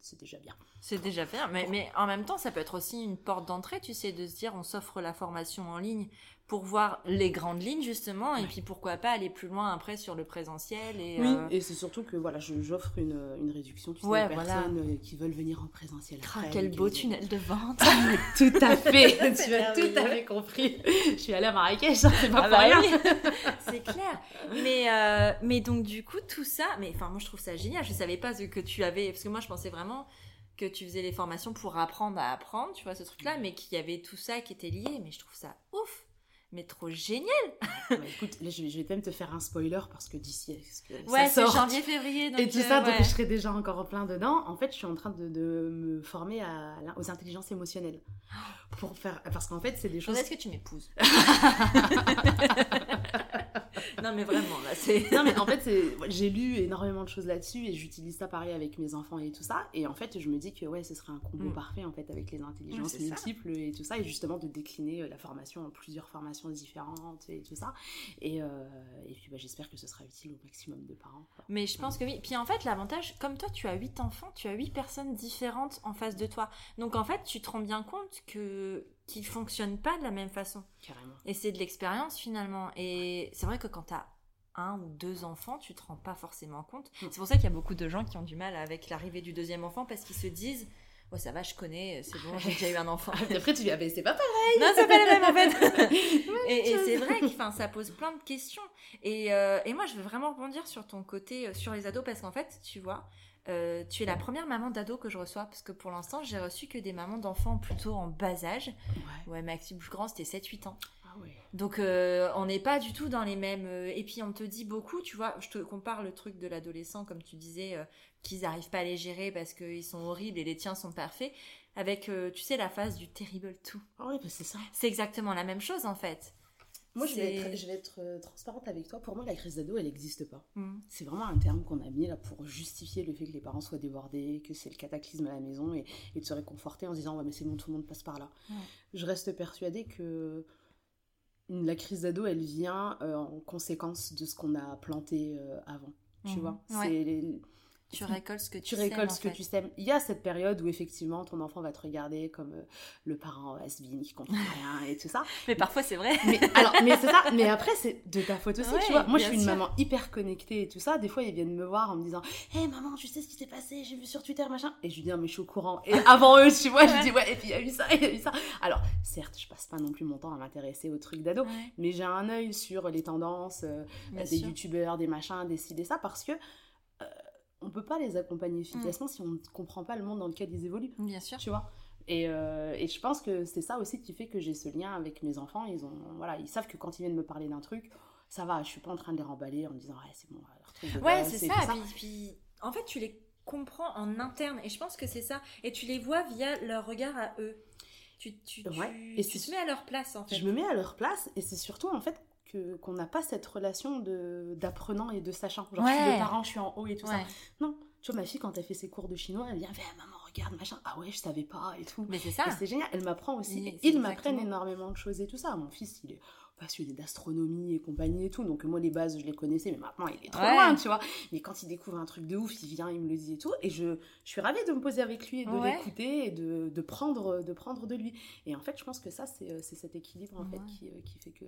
C'est déjà bien. C'est déjà bien, mais, mais en même temps, ça peut être aussi une porte d'entrée, tu sais, de se dire on s'offre la formation en ligne pour voir les grandes lignes justement et puis pourquoi pas aller plus loin après sur le présentiel et oui. euh, et c'est surtout que voilà j'offre une, une, réduction tu sais, aux personnes euh, qui veulent venir en présentiel ah, quel beau tunnel de vente. Tout à fait. Tu as tout à fait compris. Je suis allée à Marrakech hein, c'est pas ah pour bah rien. c'est clair. Mais euh, mais donc du coup tout ça mais enfin moi je trouve ça génial. Je savais pas ce que tu avais parce que moi je pensais vraiment que tu faisais les formations pour apprendre à apprendre tu vois ce truc là mais qu'il y avait tout ça qui était lié mais je trouve ça ouf mais trop génial bah, Écoute, là, je, vais même te faire un spoiler parce que d'ici ouais, c'est janvier, février. et tout ça, donc je serai déjà encore en plein dedans. En fait, je suis en train de, de me former à, aux intelligences émotionnelles. Pour faire... Parce qu'en fait, c'est des choses... Est-ce que tu m'épouses non mais vraiment là c'est non mais en fait j'ai lu énormément de choses là-dessus et j'utilise ça pareil avec mes enfants et tout ça. Et en fait je me dis que ouais ce serait un combo mm. parfait en fait avec les intelligences multiples et tout ça et justement de décliner euh, la formation en plusieurs formations différentes et tout ça. Et, euh, et puis bah, j'espère que ce sera utile au maximum de parents mais je pense que oui. Puis en fait l'avantage comme toi tu as huit enfants tu as huit personnes différentes en face de toi. Donc en fait tu te rends bien compte que qui fonctionnent pas de la même façon. Carrément. Et c'est de l'expérience finalement. Et c'est vrai que quand tu as un ou deux enfants, tu te rends pas forcément compte. Mm. C'est pour ça qu'il y a beaucoup de gens qui ont du mal avec l'arrivée du deuxième enfant parce qu'ils se disent Oh, ça va, je connais, c'est bon, j'ai déjà eu un enfant. après, tu dis, ah, c'est pas pareil. Non, c'est pas la même, en fait. et, c'est vrai que ça pose plein de questions. Et, euh, et, moi, je veux vraiment rebondir sur ton côté, euh, sur les ados, parce qu'en fait, tu vois, euh, tu es la première maman d'ado que je reçois parce que pour l'instant j'ai reçu que des mamans d'enfants plutôt en bas âge. Ouais, ouais Maxime plus grand c'était 7-8 ans. Ah ouais. Donc euh, on n'est pas du tout dans les mêmes. Euh, et puis on te dit beaucoup, tu vois, je te compare le truc de l'adolescent comme tu disais, qu'ils n'arrivent pas à les gérer parce qu'ils sont horribles et les tiens sont parfaits. Avec, tu sais, la phase du terrible tout. Ah oui, bah, c'est ça. C'est exactement la même chose en fait. Moi, je vais, être, je vais être euh, transparente avec toi. Pour moi, la crise d'ado, elle n'existe pas. Mm. C'est vraiment un terme qu'on a mis là pour justifier le fait que les parents soient débordés, que c'est le cataclysme à la maison et, de se réconforter en se disant Ouais, mais c'est bon, tout le monde passe par là. Je reste persuadée que la crise d'ado, elle vient euh, en conséquence de ce qu'on a planté euh, avant. Tu mm. vois? C'est tu récoltes ce que tu, tu récoltes ce que tu sèmes. Il y a cette période où effectivement ton enfant va te regarder comme euh, le parent has qui comprend rien et tout ça. mais parfois c'est vrai. Mais alors, mais c'est ça. Mais après c'est de ta faute aussi, tu vois. Moi je suis une maman hyper connectée et tout ça. Des fois ils viennent me voir en me disant, hé maman, tu sais ce qui s'est passé? J'ai vu sur Twitter machin. Et je lui dis, mais je suis au courant. Et avant eux, tu vois, je dis ouais. Et puis il y a eu ça, il y a eu ça. Alors certes, je passe pas non plus mon temps à m'intéresser aux trucs d'ado, mais j'ai un œil sur les tendances euh, des youtubeurs, des machins, des ci, des ça, parce que on peut pas les accompagner efficacement si on ne comprend pas le monde dans lequel ils évoluent. Bien sûr. Tu vois et, euh, et, je pense que c'est ça aussi qui fait que j'ai ce lien avec mes enfants. Ils ont, voilà, ils savent que quand ils viennent me parler d'un truc, ça va. Je suis pas en train de les remballer en me disant ouais c'est bon. ouais c'est ça. Puis, puis, en fait tu les comprends en interne et je pense que c'est ça. Et tu les vois via leur regard à eux. Tu, tu, et tu te mets à leur place en fait. Je me mets à leur place et c'est surtout en fait qu'on n'a pas cette relation de d'apprenant et de sachant. Genre, je suis le parent, je suis en haut et tout ça. Non, tu vois, ma fille, quand elle fait ses cours de chinois, elle vient, vers maman, regarde, machin. Ah ouais, je savais pas et tout. Mais c'est ça. C'est génial. Elle m'apprend aussi. ils m'apprennent énormément de choses et tout ça. Mon fils, il est passionné d'astronomie et compagnie et tout. Donc moi, les bases, je les connaissais, mais maintenant, il est trop loin, tu vois. Mais quand il découvre un truc de ouf, il vient, il me le dit et tout. Et je, je suis ravie de me poser avec lui et de l'écouter et de, de, prendre, de prendre de lui. Et en fait, je pense que ça, c'est euh, cet équilibre en fait qui, euh, qui, fait que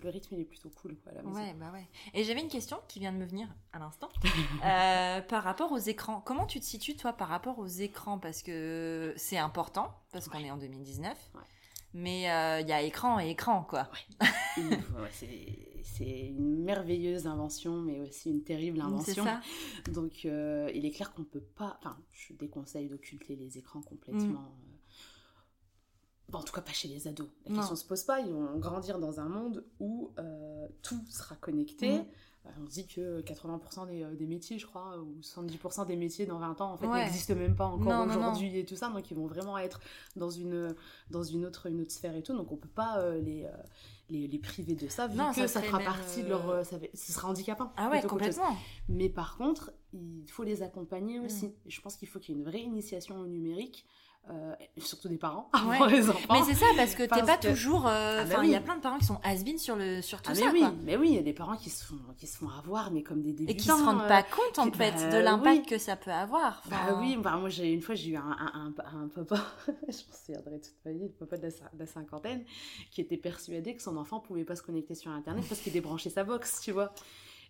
le rythme, il est plutôt cool. Quoi, Ouais, bah ouais. Et j'avais une question qui vient de me venir à l'instant. euh, par rapport aux écrans, comment tu te situes, toi, par rapport aux écrans? Parce que c'est important, parce qu'on est en 2019. Mais il euh, y a écran et écran, quoi. c'est une merveilleuse invention, mais aussi une terrible invention. Ça. Donc, euh, il est clair qu'on peut pas. Enfin, je déconseille d'occulter les écrans complètement. Mm. Euh. Bon, en tout cas, pas chez les ados. La question se pose pas. Ils vont grandir dans un monde où tout sera connecté. Mm. Bah, on dit que 80% des, euh, des, métiers, je crois, ou 70% des métiers dans 20 ans, en fait, n'existent même pas encore aujourd'hui et tout ça. Donc, ils vont vraiment être dans une, dans une, autre, une autre sphère et tout. Donc, on peut pas euh, les, euh, les, les, priver de ça, vu que ça, fera partie de leur... Ça, ce sera handicapant. Ah ouais, complètement. Mais par contre, il faut les accompagner aussi. Mm. je pense qu'il faut qu'il y ait une vraie initiation au numérique euh, surtout des parents les enfants. Mais c'est ça parce que t'es pas toujours. Euh, ah bah il y a plein de parents qui sont has sur le sur tout ah ça. Mais oui, mais oui, il y a des parents qui se font qui se font avoir mais comme des débutants. Et qui se rendent pas euh, compte en fait bah de l'impact que ça peut avoir. Bah oui, moi j'ai une fois j'ai eu un, un, un, papa, je m'en souviendrai toute ma vie, le papa de la, cinquantaine, qui était persuadé que son enfant pouvait pas se connecter sur internet parce qu'il débranchait sa box, tu vois.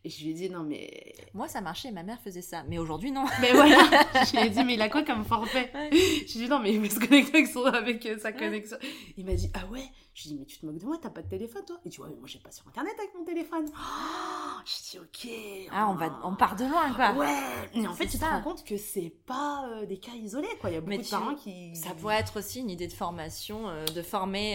Et je lui ai dit, non, mais. Moi, ça marchait, ma mère faisait ça. Mais aujourd'hui, non. Mais voilà. je lui ai dit, mais il a quoi comme forfait Je lui ai dit, non, mais il veut se connecter avec, son, avec euh, sa connexion. Il m'a dit, ah ouais Je lui ai dit, mais tu te moques de moi, t'as pas de téléphone, toi? Et tu vois, mais moi, j'ai pas sur internet avec mon téléphone. Oh je dis, ok. Ah, on, va, on part de loin, quoi. Ouais. Mais en fait, tu te rends compte que c'est pas euh, des cas isolés, quoi. Il y a beaucoup de parents qui. Ça pourrait être aussi une idée de formation, euh, de former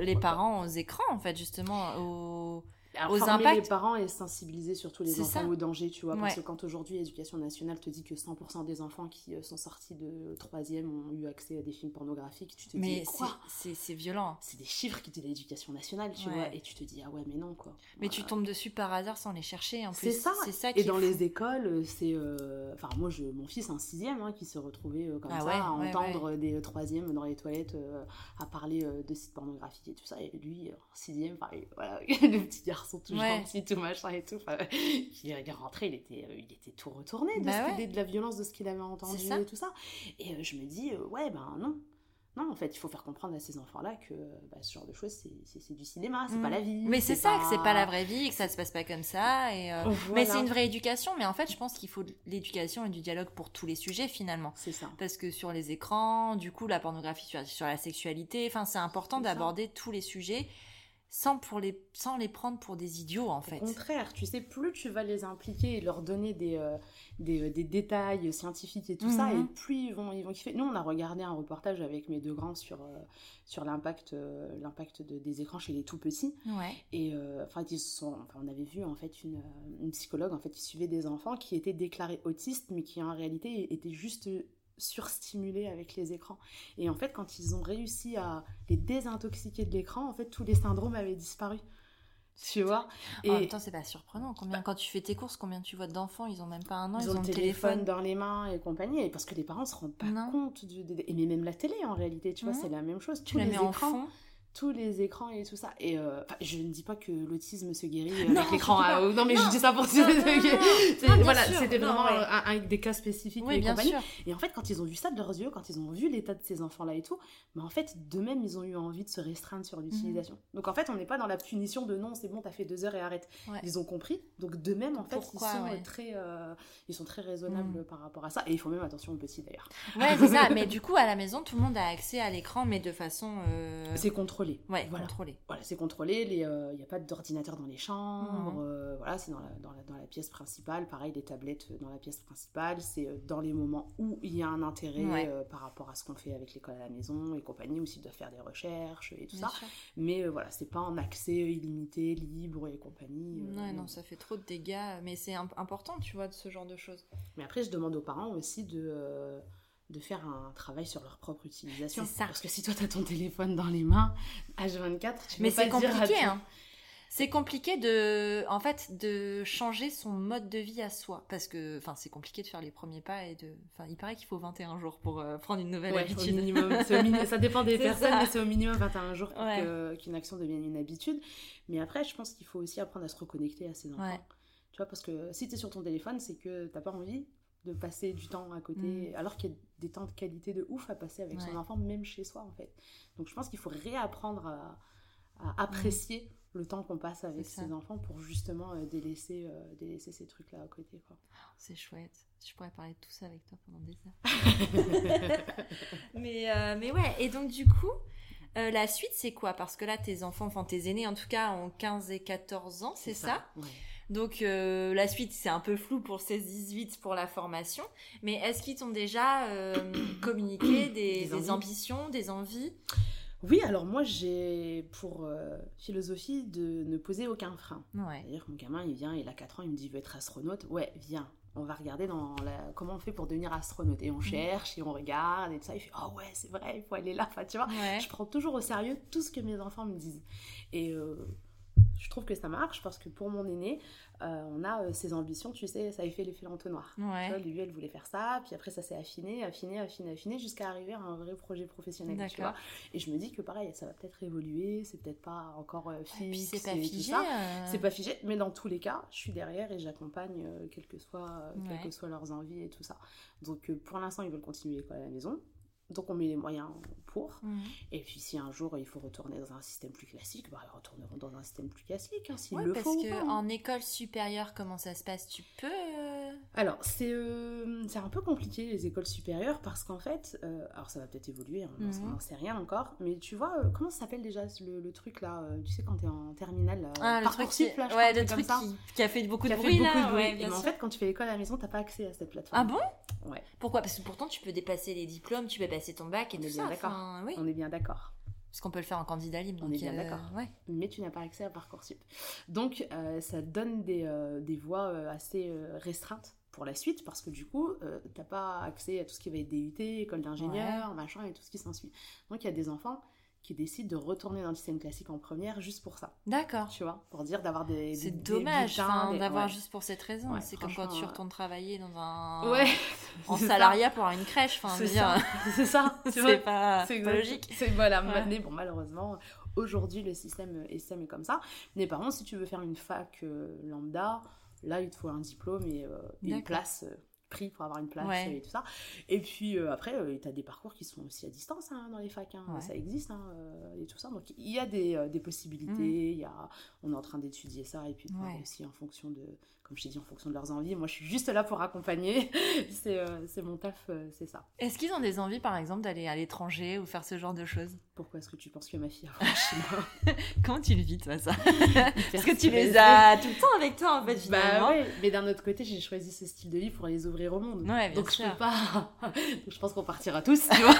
les parents aux écrans, en fait, justement, aux aux former les parents et sensibiliser surtout les enfants au danger, tu vois. Parce que quand aujourd'hui l'éducation nationale te dit que 100% des enfants qui euh, sont sortis de troisième ont eu accès à des films pornographiques, tu te dis quoi? C'est violent. C'est des chiffres qui étaient de l'éducation nationale, tu vois. Et tu te dis ah ouais mais non quoi. Mais tu tombes dessus par hasard sans les chercher en plus. C'est ça. ça et dans les écoles, euh, c'est euh, enfin moi je mon fils un sixième hein, qui se retrouvait comme ah ça à entendre des troisièmes dans les toilettes à parler de sites pornographiques et tout ça. Et lui sixième, voilà le petit garçon sont tout ouais. gentils, tout machin et tout. Enfin, il est rentré, il était, euh, il était tout retourné de, bah de la violence de ce qu'il avait entendu et tout ça. Et euh, je me dis, euh, ouais, ben non. Non, en fait, il faut faire comprendre à ces enfants-là que bah, ce genre de choses, c'est du cinéma, c'est pas mm. la vie. Mais c'est ça, que c'est pas la vraie vie, que ça se passe pas comme ça. Et Mais c'est une vraie éducation. Mais en fait, je pense qu'il faut de l'éducation et du dialogue pour tous les sujets finalement. C'est ça. Parce que sur les écrans, du coup, la pornographie sur, sur la sexualité, enfin, c'est important d'aborder tous les sujets sans, pour les, sans les prendre pour des idiots en fait. Au contraire, tu sais, plus tu vas les impliquer et leur donner des, euh, des, euh, des, détails scientifiques et tout ça, et mhm. plus ils vont, ils vont kiffer. Nous, on a regardé un reportage avec mes deux grands sur, euh, sur l'impact l'impact des écrans chez les tout petits. Ouais. Et enfin, ils sont, on avait vu en fait une, une psychologue en fait, qui suivait des enfants qui étaient déclarés autistes, mais qui en réalité étaient juste surstimulés avec les écrans. Et en fait, quand ils ont réussi à les désintoxiquer de l'écran, en fait, tous les syndromes avaient disparu. Tu vois Et en même temps, c'est pas surprenant. Combien, quand tu fais tes courses, combien tu vois d'enfants Ils ont même pas un an, ils, ont, le téléphone, dans les mains et compagnie. Et parce que les parents se rendent pas compte. Du, et mais même la télé, en réalité, tu vois, c'est la même chose. Tu la mets en fond tous les écrans et tout ça. Et euh, je ne dis pas que l'autisme se guérit avec l'écran. non, mais je dis ça pour Voilà, c'était vraiment un, des cas spécifiques et bien Sûr. Et en fait, quand ils ont vu ça de leurs yeux, quand ils ont vu l'état de ces enfants-là et tout, mais en fait, d'eux-mêmes, ils ont eu envie de se restreindre sur l'utilisation. Mhm. Donc en fait, on n'est pas dans la punition de non, c'est bon, t'as fait deux heures et arrête. Ils ont compris. Donc d'eux-mêmes, en fait, ils sont très, euh, ils sont très raisonnables mhm. par rapport à ça. Et il faut même attention aux petits d'ailleurs. Ouais, c'est ça. Mais du coup, à la maison, tout le monde a accès à l'écran, mais de façon. Euh, c'est contrôlé. Ouais, voilà. contrôlé. Voilà, c'est contrôlé. Il n'y euh, a pas d'ordinateur dans les chambres. Mhm. Euh, voilà, c'est dans la, dans, la, dans la, pièce principale. Pareil, les tablettes euh, dans la pièce principale. C'est dans les moments où il y a un intérêt par rapport à ce qu'on fait avec l'école à la maison et compagnie, ou s'il doit faire des recherches et tout ça. Mais voilà, c'est pas en accès illimité, libre et compagnie. non, non, ça fait trop de dégâts. Mais c'est important, tu vois, de ce genre de choses. Mais après, je demande aux parents aussi de de faire un travail sur leur propre utilisation. C'est ça. Parce que si toi, tu as ton téléphone dans les mains, H24, tu Mais c'est compliqué, hein. C'est compliqué de, en fait, de changer son mode de vie à soi. Parce que, enfin, c'est compliqué de faire les premiers pas et de, enfin, il paraît qu'il faut 21 jours pour euh, prendre une nouvelle habitude. minimum. ça dépend des personnes, mais c'est au minimum 21 jours pour qu'une action devienne une habitude. Mais après, je pense qu'il faut aussi apprendre à se reconnecter à ses enfants. Tu vois, parce que si tu es sur ton téléphone, c'est que t'as pas envie de passer du temps à côté, mm. alors qu'il y a des temps de qualité de ouf à passer avec son enfant, même chez soi en fait. Donc je pense qu'il faut réapprendre à, apprécier le temps qu'on passe avec ses enfants pour justement euh, délaisser, euh, délaisser ces trucs-là à côté. Quoi. c'est chouette. Je pourrais parler de tout ça avec toi pendant des heures. mais, euh, mais ouais, et donc du coup, la suite c'est quoi? Parce que là, tes enfants, enfin tes aînés en tout cas, ont 15 et 14 ans, c'est ça, donc euh, la suite, c'est un peu flou pour 16-18 pour la formation. Mais est-ce qu'ils t'ont déjà euh, communiqué des, ambitions, des envies? Oui, alors moi j'ai pour euh, philosophie de ne poser aucun frein. C'est-à-dire que mon gamin, il vient, il a 4 ans, il me dit, il veut être astronaute. Ouais, viens. On va regarder dans comment on fait pour devenir astronaute. Et on mm. cherche, et on regarde, et tout ça. Il fait, oh ouais, c'est vrai, il faut aller là. Enfin, tu vois, je prends toujours au sérieux tout ce que mes enfants me disent. Et je trouve que ça marche parce que pour mon aîné, euh, on a euh, ses ambitions, tu sais, ça a fait l'effet l'entonnoir. Ouais. lui, elle voulait faire ça, puis après ça s'est affiné, affiné, affiné, affiné, jusqu'à arriver à un vrai projet professionnel, tu vois. Et je me dis que pareil, ça va peut-être évoluer, c'est peut-être pas encore euh, fixe. c'est pas figé. C'est pas figé, mais dans tous les cas, je suis derrière et j'accompagne, quelles que soient, leurs envies et tout ça. Donc pour l'instant, ils veulent continuer l'école à la maison. Donc on met les moyens pour. Mhm. Et puis si un jour il faut retourner dans un système plus classique, bah, ils retourneront dans un système plus classique, hein, s'il le parce faut. Parce qu'en école supérieure, comment ça se passe? Tu peux... Euh, alors, c'est euh, c'est un peu compliqué les écoles supérieures parce qu'en fait, euh, alors ça va peut-être évoluer, hein, on n'en mhm. sait rien encore, mais tu vois, comment ça s'appelle déjà le, truc là, tu sais, quand t'es en terminale, ah, le truc, qui... ouais, le truc qui, a fait beaucoup de bruit là. Ouais, en fait, quand tu fais l'école à la maison, t'as pas accès à cette plateforme. Ah bon? Ouais. Pourquoi? Parce que pourtant, tu peux dépasser les diplômes, tu peux passer ton bac et tout est d'accord. Oui. On est bien d'accord. Parce qu'on peut le faire en candidat libre. On est bien d'accord. Ouais. Mais tu n'as pas accès à Parcoursup. Donc, euh, ça donne des, euh, des voies euh, assez restreintes pour la suite parce que du coup, tu n'as pas accès à tout ce qui va être DUT, école d'ingénieur, machin et tout ce qui s'ensuit. Donc, il y a des enfants qui décident de retourner dans le système classique en première juste pour ça. D'accord. Tu vois, pour dire d'avoir des. C'est dommage d'avoir juste pour cette raison. c'est comme quand tu retournes travailler dans un. Ouais. En salariat pour avoir une crèche. c'est ça. C'est ça. c'est pas, pas logique. C'est voilà. Mais bon, malheureusement, aujourd'hui le système, est comme ça. Mais par contre, si tu veux faire une fac euh, lambda, là il te faut un diplôme et euh, une place. Euh, pris pour avoir une place et tout ça. Et puis euh, après, euh, tu as des parcours qui sont aussi à distance hein, dans les facs, hein. ça existe hein, euh, et tout ça. Donc il y a des, des possibilités, mmh. y a, on est en train d'étudier ça et puis aussi en fonction de, comme je t'ai dit, en fonction de leurs envies. Moi, je suis juste là pour accompagner. c'est, euh, c'est mon taf, euh, c'est ça. Est-ce qu'ils ont des envies, par exemple, d'aller à l'étranger ou faire ce genre de choses? Pourquoi est-ce que tu penses que ma fille a chinois Comment tu le vis, toi, ça? Parce que tu les as tout le temps avec toi, en fait, bah finalement. Bah ouais, mais d'un autre côté, j'ai choisi ce style de vie pour les ouvrir au monde. Ouais, bien Donc sûr. je peux pas. je pense qu'on partira tous, tu vois.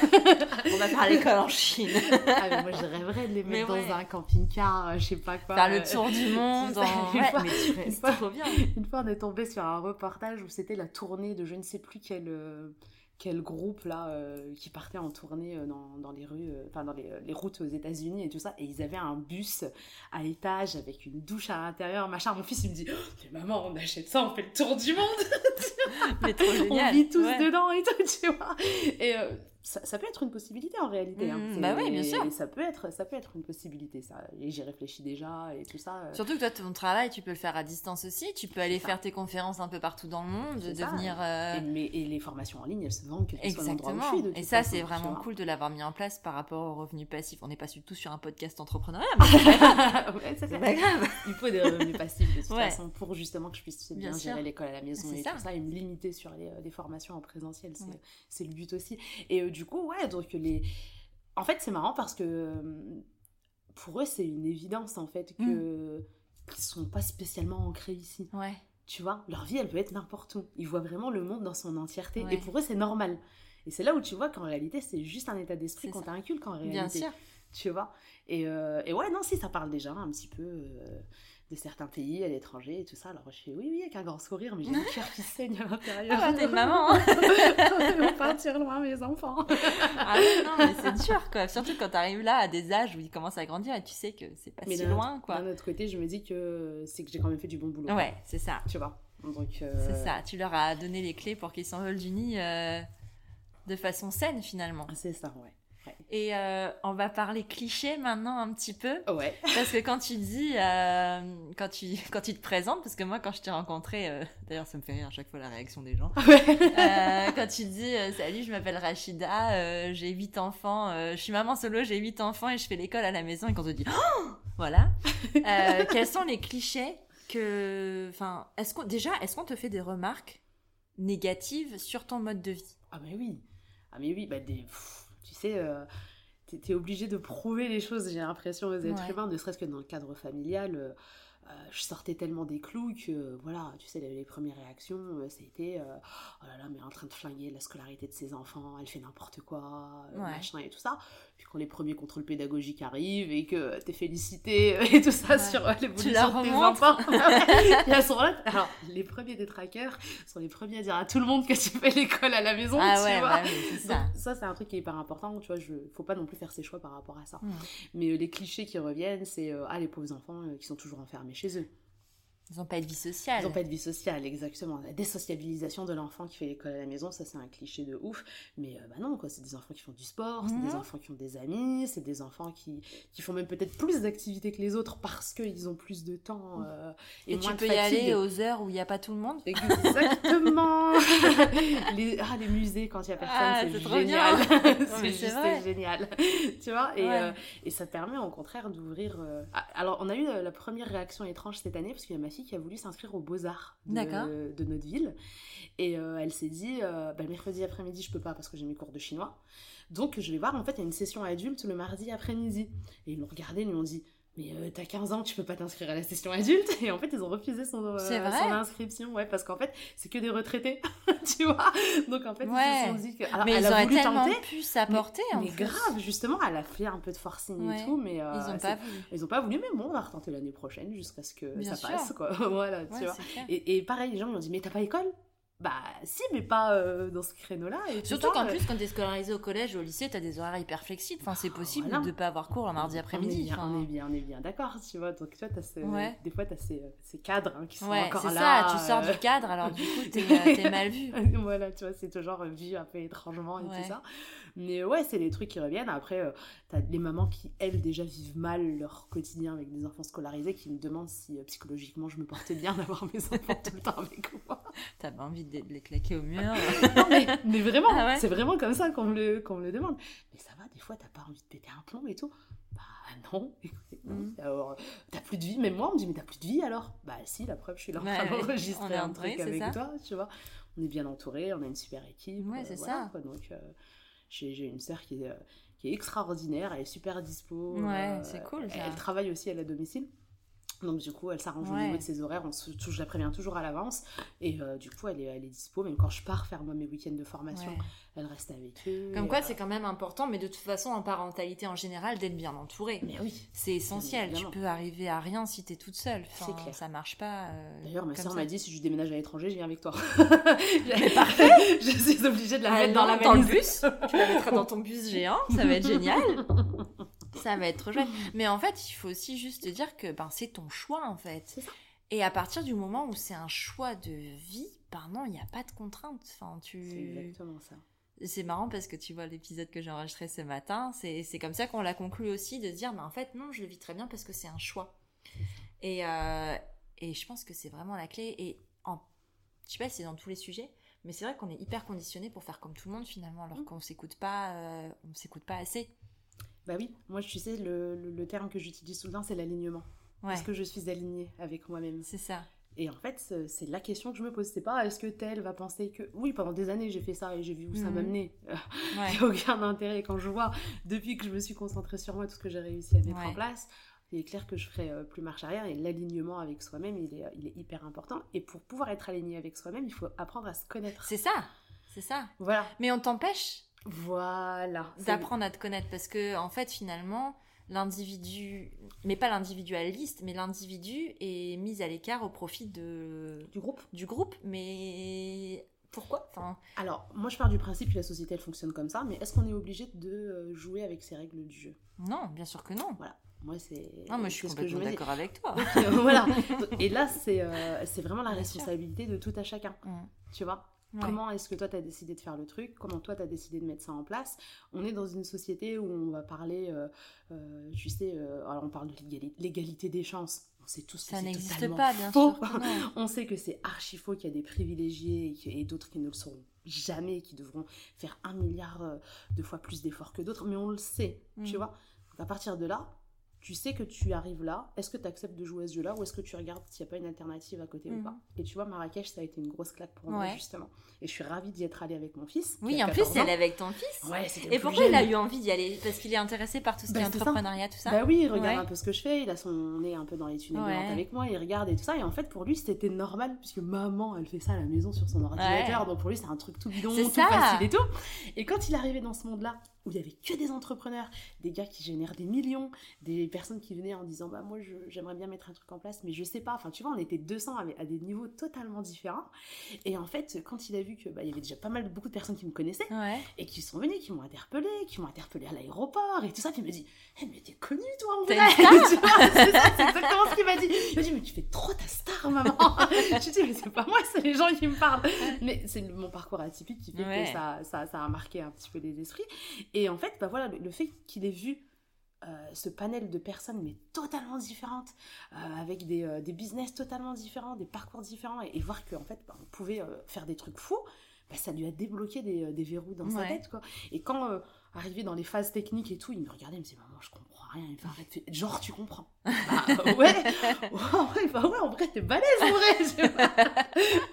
On va faire l'école en Chine. ah, mais moi, je rêverais de les mettre dans un camping-car, euh, je sais pas quoi. Faire le tour du monde. En... Ouais, mais tu trop bien. Une fois, on est tombé sur un reportage où c'était la tournée de je ne sais plus quel, euh, quel groupe là euh, qui partait en tournée euh, dans, dans les rues, enfin dans les, les, routes aux États-Unis et tout ça. Et ils avaient un bus à étage avec une douche à l'intérieur, machin. Mon fils il me dit oh, Maman, on achète ça, on fait le tour du monde Mais trop génial. On vit tous dedans et tout, tu vois. Et ça, peut être une possibilité en réalité. Hein. Mmh, bah oui, bien sûr. ça peut être, ça peut être une possibilité. Ça. Et j'y réfléchis déjà et tout ça. Euh. Surtout que toi, ton travail, tu peux le faire à distance aussi. Tu peux aller faire tes conférences un peu partout dans le monde, devenir. Euh, et, mais, et, les formations en ligne, elles se vendent que soit l'endroit où je suis. et ça, c'est vraiment cool de l'avoir mis en place par rapport aux revenus passifs. On n'est pas du tout sur un podcast entrepreneurial. ouais, c'est pas grave. Il faut des revenus passifs de toute façon pour justement que je puisse bien, gérer l'école à la maison et tout ça et me limiter sur les, euh, formations en présentiel. C'est le but aussi. Et du coup, ouais, donc les... En fait, c'est marrant parce que euh, pour eux, c'est une évidence en fait que ne mm. sont pas spécialement ancrés ici. Ouais. Tu vois, leur vie, elle peut être n'importe où. Ils voient vraiment le monde dans son entièreté. Et pour eux, c'est normal. Et c'est là où tu vois qu'en réalité, c'est juste un état d'esprit qu'on t'inculque en réalité. Bien sûr. Tu vois? Et, euh, et, ouais, non, si, ça parle déjà un petit peu. Euh, de certains pays, à l'étranger et tout ça. Alors je fais oui, oui, avec un grand sourire, mais j'ai le cœur qui saigne à l'intérieur. Ah, t'es maman Ils vont partir loin, mes enfants Ah non, mais c'est dur, quoi. Surtout quand t'arrives là à des âges où ils commencent à grandir et tu sais que c'est pas si loin, quoi. D'un autre côté, je me dis que c'est que j'ai quand même fait du bon boulot. Ouais, c'est ça. Tu vois Donc. Euh, c'est ça, tu leur as donné les clés pour qu'ils s'envolent du nid euh, de façon saine, finalement. C'est ça, ouais. Et euh, on va parler cliché maintenant un petit peu. Ouais. Parce que quand tu dis, euh, quand, tu, quand tu te présentes, parce que moi quand je t'ai rencontré, euh, d'ailleurs ça me fait rire à chaque fois la réaction des gens. quand tu dis, salut, je m'appelle Rachida, j'ai 8 enfants, je suis maman solo, j'ai 8 enfants et je fais l'école à la maison. Et quand on te dit, oh voilà, quels sont les clichés que, enfin, est-ce qu'on, déjà, est-ce qu'on te fait des remarques négatives sur ton mode de vie? Ah mais oui, ah mais oui, bah des tu sais, euh, tu es, obligé de prouver les choses, j'ai l'impression, aux êtres humains, ne serait-ce que dans le cadre familial. Euh, euh, je sortais tellement des clous que, voilà, tu sais, les, premières réactions, c'était oh là là, mais en train de flinguer la scolarité de ses enfants, elle fait n'importe quoi, machin et tout ça. Puis quand les premiers contrôles pédagogiques arrivent et que t'es félicité et tout ça sur l'évolution de tes enfants, Alors, les premiers détraqueurs sont les premiers à dire à tout le monde que tu fais l'école à la maison, ah tu ouais, vois. Bah ça, ça c'est un truc qui est hyper important, tu vois, je, faut pas non plus faire ses choix par rapport à ça. Mais les clichés qui reviennent, c'est, ah, les pauvres enfants qui sont toujours enfermés chez eux. Ils n'ont pas de vie sociale. Ils n'ont pas de vie sociale, exactement. La désociabilisation de l'enfant qui fait l'école à la maison, ça c'est un cliché de ouf. Mais euh, bah non, quoi. C'est des enfants qui font du sport, c'est des mhm. enfants qui ont des amis, c'est des enfants qui, qui font même peut-être plus d'activités que les autres parce qu'ils ont plus de temps euh, et, tu peux y aller aux heures où il n'y a pas tout le monde. Exactement. les, ah, les musées quand il n'y a personne, ah, c'est génial. c'est juste génial. tu vois et, euh, et, ça permet au contraire d'ouvrir. Ah, alors, on a eu la première réaction étrange cette année parce qu'il y a ma fille qui a voulu s'inscrire aux Beaux-Arts de, de, notre ville. Et euh, elle s'est dit, euh, bah, mercredi après-midi, je peux pas parce que j'ai mes cours de chinois. Donc je vais voir, en fait, il y a une session adulte le mardi après-midi. Et ils l'ont regardé, ils lui ont dit, mais euh, t'as 15 ans, tu peux pas t'inscrire à la session adulte. Et en fait, ils ont refusé son, euh, son inscription, ouais, parce qu'en fait, c'est que des retraités, tu vois. Donc en fait, ils se sont dit que. mais ils auraient tellement pu s'apporter, mais, mais grave, justement, elle a fait un peu de forcing et tout, mais. Euh, ils ont pas voulu. Ils ont pas voulu, mais bon, on va retenter l'année prochaine jusqu'à ce que ça passe, quoi. voilà, tu vois. Et, et, pareil, les gens ils ont dit, mais t'as pas école? Bah si, mais pas euh, dans ce créneau-là. Surtout qu'en plus, quand tu es scolarisé au collège ou au lycée, tu as des horaires hyper flexibles. Enfin, c'est possible de ne pas avoir cours un mardi après-midi. On, est bien, on est bien, d'accord, tu vois. Donc, tu vois, as des fois, tu as ces, ces cadres hein, qui sont ouais, encore là. c'est ça, tu sors du euh. cadre, alors du coup, t'es es mal vu. voilà, tu vois, c'est toujours vu un peu étrangement et tout ça. Mais ouais, c'est des trucs qui reviennent. Après, euh, t'as les mamans qui, elles, déjà vivent mal leur quotidien avec des enfants scolarisés qui me demandent si euh, psychologiquement je me portais bien d'avoir mes enfants tout le temps avec moi. T'as pas envie de les claquer au mur Non, mais, vraiment, ah c'est vraiment comme ça qu'on me, le, me le demande. Mais ça va, des fois, t'as pas envie de péter un plomb et tout. Bah non, mm. alors t'as plus de vie, même moi on me dit mais t'as plus de vie alors? Bah si, la preuve je suis là en train d'enregistrer un truc avec toi, tu vois. On est bien entouré, on a une super équipe. Ouais, c'est ça. donc j'ai une sœur qui est, euh, qui est extraordinaire, elle est super dispo. Ouais, euh, c'est cool. Elle, travaille aussi à la domicile. Donc du coup, elle s'arrange au niveau de ses horaires, on se, je la préviens toujours à l'avance. Et euh, du coup, elle est, elle est dispo, même quand je pars faire moi mes week-ends de formation, elle reste avec eux. Comme quoi, c'est quand même important, mais de toute façon, en parentalité en général, d'être bien entourée. Mais oui. C'est essentiel. Tu peux arriver à rien si t'es toute seule. Enfin, c'est clair. Ça marche pas. Euh, D'ailleurs, ma soeur m'a dit si je déménage à l'étranger, je viens avec toi. mais parfait Je suis obligée de la mettre dans, la dans le bus. tu la mettras dans ton bus géant, ça va être génial. ça va être trop chouette. Mais en fait, il faut aussi juste dire que ben, c'est ton choix, en fait. Et à partir du moment où c'est un choix de vie, ben non, il n'y a pas de contrainte. Enfin, tu... C'est exactement ça. C'est marrant parce que tu vois l'épisode que j'ai enregistré ce matin, c'est comme ça qu'on l'a conclu aussi, de dire, mais en fait, non, je le vis très bien parce que c'est un choix. Et, euh, et je pense que c'est vraiment la clé. Et en, je sais pas si c'est dans tous les sujets, mais c'est vrai qu'on est hyper conditionné pour faire comme tout le monde finalement, alors mmh. qu'on s'écoute pas, euh, on s'écoute pas assez. Bah oui, moi tu sais, le, le, terme que j'utilise temps, c'est l'alignement. Est-ce que je suis alignée avec moi-même? C'est ça. Et en fait, c'est la question que je me pose. C'est pas est-ce que tel va penser que. Oui, pendant des années, j'ai fait ça et j'ai vu où ça m'a mhm. mené. Il n'y a aucun intérêt. Quand je vois, depuis que je me suis concentrée sur moi, tout ce que j'ai réussi à mettre en place, il est clair que je ferai euh, plus marche arrière. Et l'alignement avec soi-même, il est, il est hyper important. Et pour pouvoir être aligné avec soi-même, il faut apprendre à se connaître. C'est ça. C'est ça. Voilà. Mais on t'empêche voilà. D'apprendre à te connaître parce que en fait finalement l'individu, mais pas l'individualiste, mais l'individu est mis à l'écart au profit de du groupe. Du groupe, mais pourquoi? Enfin... Alors, moi je pars du principe que la société elle fonctionne comme ça, mais est-ce qu'on est obligé de euh, jouer avec ces règles du jeu? Non, bien sûr que non. Voilà. Moi, c'est. Non, moi, je suis complètement d'accord avec toi. voilà. Et là, c'est euh, vraiment la responsabilité de tout à chacun. Mm. Tu vois? Comment est-ce que toi, tu as décidé de faire le truc? Comment toi, tu as décidé de mettre ça en place? On est dans une société où on va parler, euh, euh, tu sais, euh, alors on parle de l'égalité des chances. On sait tous que ça n'existe pas, bien sûr. on sait que c'est archi faux, qu'il y a des privilégiés et, d'autres qui ne le seront jamais, qui devront faire un milliard de fois plus d'efforts que d'autres, mais on le sait, tu mm. vois? Donc à partir de là, tu sais que tu arrives là, est-ce que tu acceptes de jouer à ce jeu-là ou est-ce que tu regardes s'il n'y a pas une alternative à côté ou mm. pas? Et tu vois, Marrakech, ça a été une grosse claque pour moi, justement. Et je suis ravie d'y être allée avec mon fils. Oui, en plus, elle est avec ton fils. Ouais, Et pourquoi il a eu envie d'y aller? Parce qu'il est intéressé par tout ce qui est bah, entrepreneuriat, tout ça? Bah oui, il regarde un peu ce que je fais, il a son nez un peu dans les tunnels avec moi, il regarde et tout ça. Et en fait, pour lui, c'était normal, puisque maman, elle fait ça à la maison sur son ordinateur. Donc pour lui, c'est un truc tout bidon, tout facile et tout. Et quand il est arrivé dans ce monde-là, où il y avait que des entrepreneurs, des gars qui génèrent des millions, des personnes qui venaient en disant bah moi j'aimerais bien mettre un truc en place mais je sais pas. Enfin tu vois on était 200 à, à des niveaux totalement différents. Et en fait quand il a vu que bah, il y avait déjà pas mal beaucoup de personnes qui me connaissaient et qui sont venues, qui m'ont interpellé, qui m'ont interpellé à l'aéroport et tout ça, puis il me dit hey, mais t'es connu toi en vrai. c'est exactement ce qu'il m'a dit. Il m'a dit mais tu fais trop ta star maman. je dis, mais c'est pas moi, c'est les gens qui me parlent. Mais c'est mon parcours atypique qui fait que ça, ça, ça, a marqué un petit peu les esprits. Et en fait, bah voilà, le, fait qu'il ait vu euh, ce panel de personnes, mais totalement différentes, euh, avec des, euh, des, business totalement différents, des parcours différents, et, voir qu'en fait, bah, on pouvait faire des trucs fous, bah, ça lui a débloqué des, des verrous dans sa tête. Quoi. Et quand arrivé dans les phases techniques et tout, il me regardait, il me disait Maman, je comprends rien. Il me fait arrête, genre, tu comprends. bah, ouais. ouais, bah ouais, en vrai, t'es balèze, en vrai.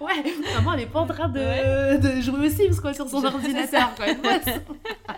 ouais, maman, elle est pas en train de, de jouer aux Sims, quoi, sur son ordinateur, quoi.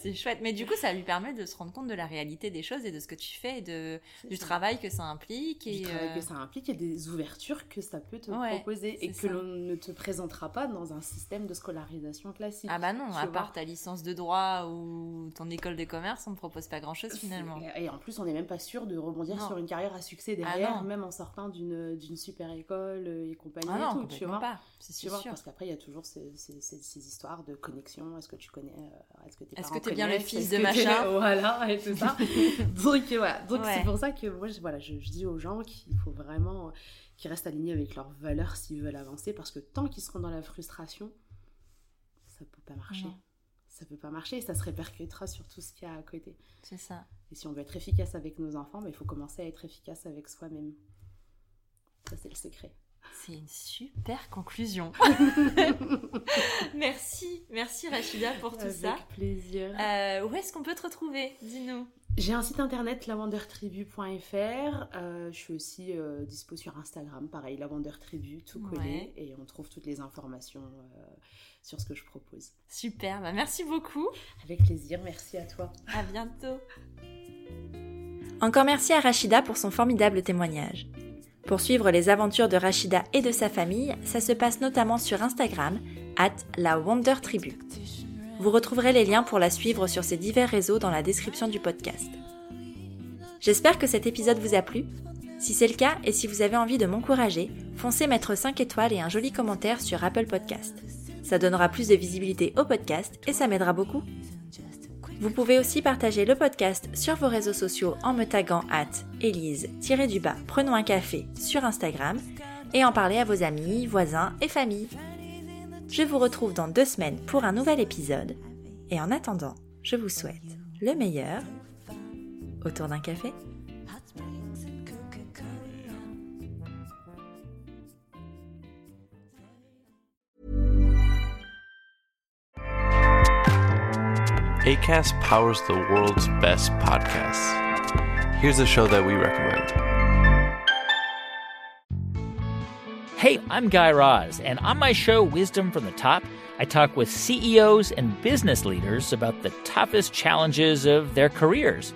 c'est chouette. Mais du coup, ça lui permet de se rendre compte de la réalité des choses et de ce que tu fais et de, du travail que ça implique. Et du travail euh, que ça implique et des ouvertures que ça peut te proposer et que l'on ne te présentera pas dans un système de scolarisation classique. Ah bah non, à part ta licence de droit ou ton école de commerce, on ne propose pas grand-chose finalement. Et en plus, on n'est même pas sûr de rebondir sur une carrière à succès ah derrière, même en sortant d'une super école et compagnie ah non, et tout, tu vois. Pas. C'est sûr. Parce qu'après, il y a toujours ces, ces, ces, histoires de connexion. Est-ce que tu connais, euh, est-ce que tes parents bien le fils de machin. Voilà, et tout ça. donc voilà, donc c'est pour ça que moi, je, voilà, je, dis aux gens qu'il faut vraiment qu'ils restent alignés avec leurs valeurs s'ils veulent avancer, parce que tant qu'ils seront dans la frustration, ça peut pas marcher. Ça peut pas marcher et ça se répercutera sur tout ce qu'il y a à côté. C'est ça. Et si on veut être efficace avec nos enfants, bah, il faut commencer à être efficace avec soi-même. Ça, c'est le secret. C'est une super conclusion. merci, merci Rachida pour tout ça. Avec plaisir. Euh, où est-ce qu'on peut te retrouver Dis-nous? J'ai un site internet lavendertribu.fr. Euh, je suis aussi euh, dispo sur Instagram, pareil, lavendertribu, tout collé. Et on trouve toutes les informations euh, sur ce que je propose. Super, bah merci beaucoup. Avec plaisir, merci à toi. À bientôt. Encore merci à Rachida pour son formidable témoignage. Pour suivre les aventures de Rachida et de sa famille, ça se passe notamment sur Instagram, at la Wonder. Vous retrouverez les liens pour la suivre sur ces divers réseaux dans la description du podcast. J'espère que cet épisode vous a plu. Si c'est le cas et si vous avez envie de m'encourager, foncez mettre 5 étoiles et un joli commentaire sur Apple Podcast. Ça donnera plus de visibilité au podcast et ça m'aidera beaucoup. Vous pouvez aussi partager le podcast sur vos réseaux sociaux en me taguant at Elise-du-bas Prenons un café sur Instagram et en parler à vos amis, voisins et familles. Je vous retrouve dans deux semaines pour un nouvel épisode et en attendant, je vous souhaite le meilleur autour d'un café. ACAST powers the world's best podcasts. Here's a show that we recommend. Hey, I'm Guy Raz, and on my show, Wisdom from the Top, I talk with CEOs and business leaders about the toughest challenges of their careers.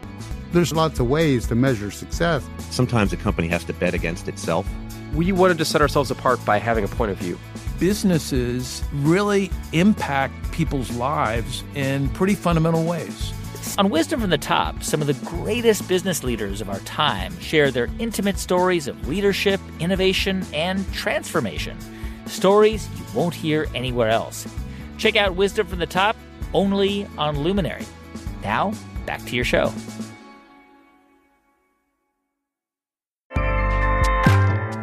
There's lots of ways to measure success. Sometimes a company has to bet against itself. We wanted to set ourselves apart by having a point of view businesses really impact people's lives in pretty fundamental ways. On Wisdom from the Top, some of the greatest business leaders of our time share their intimate stories of leadership, innovation, and transformation. Stories you won't hear anywhere else. Check out Wisdom from the Top only on Luminary. Now, back to your show.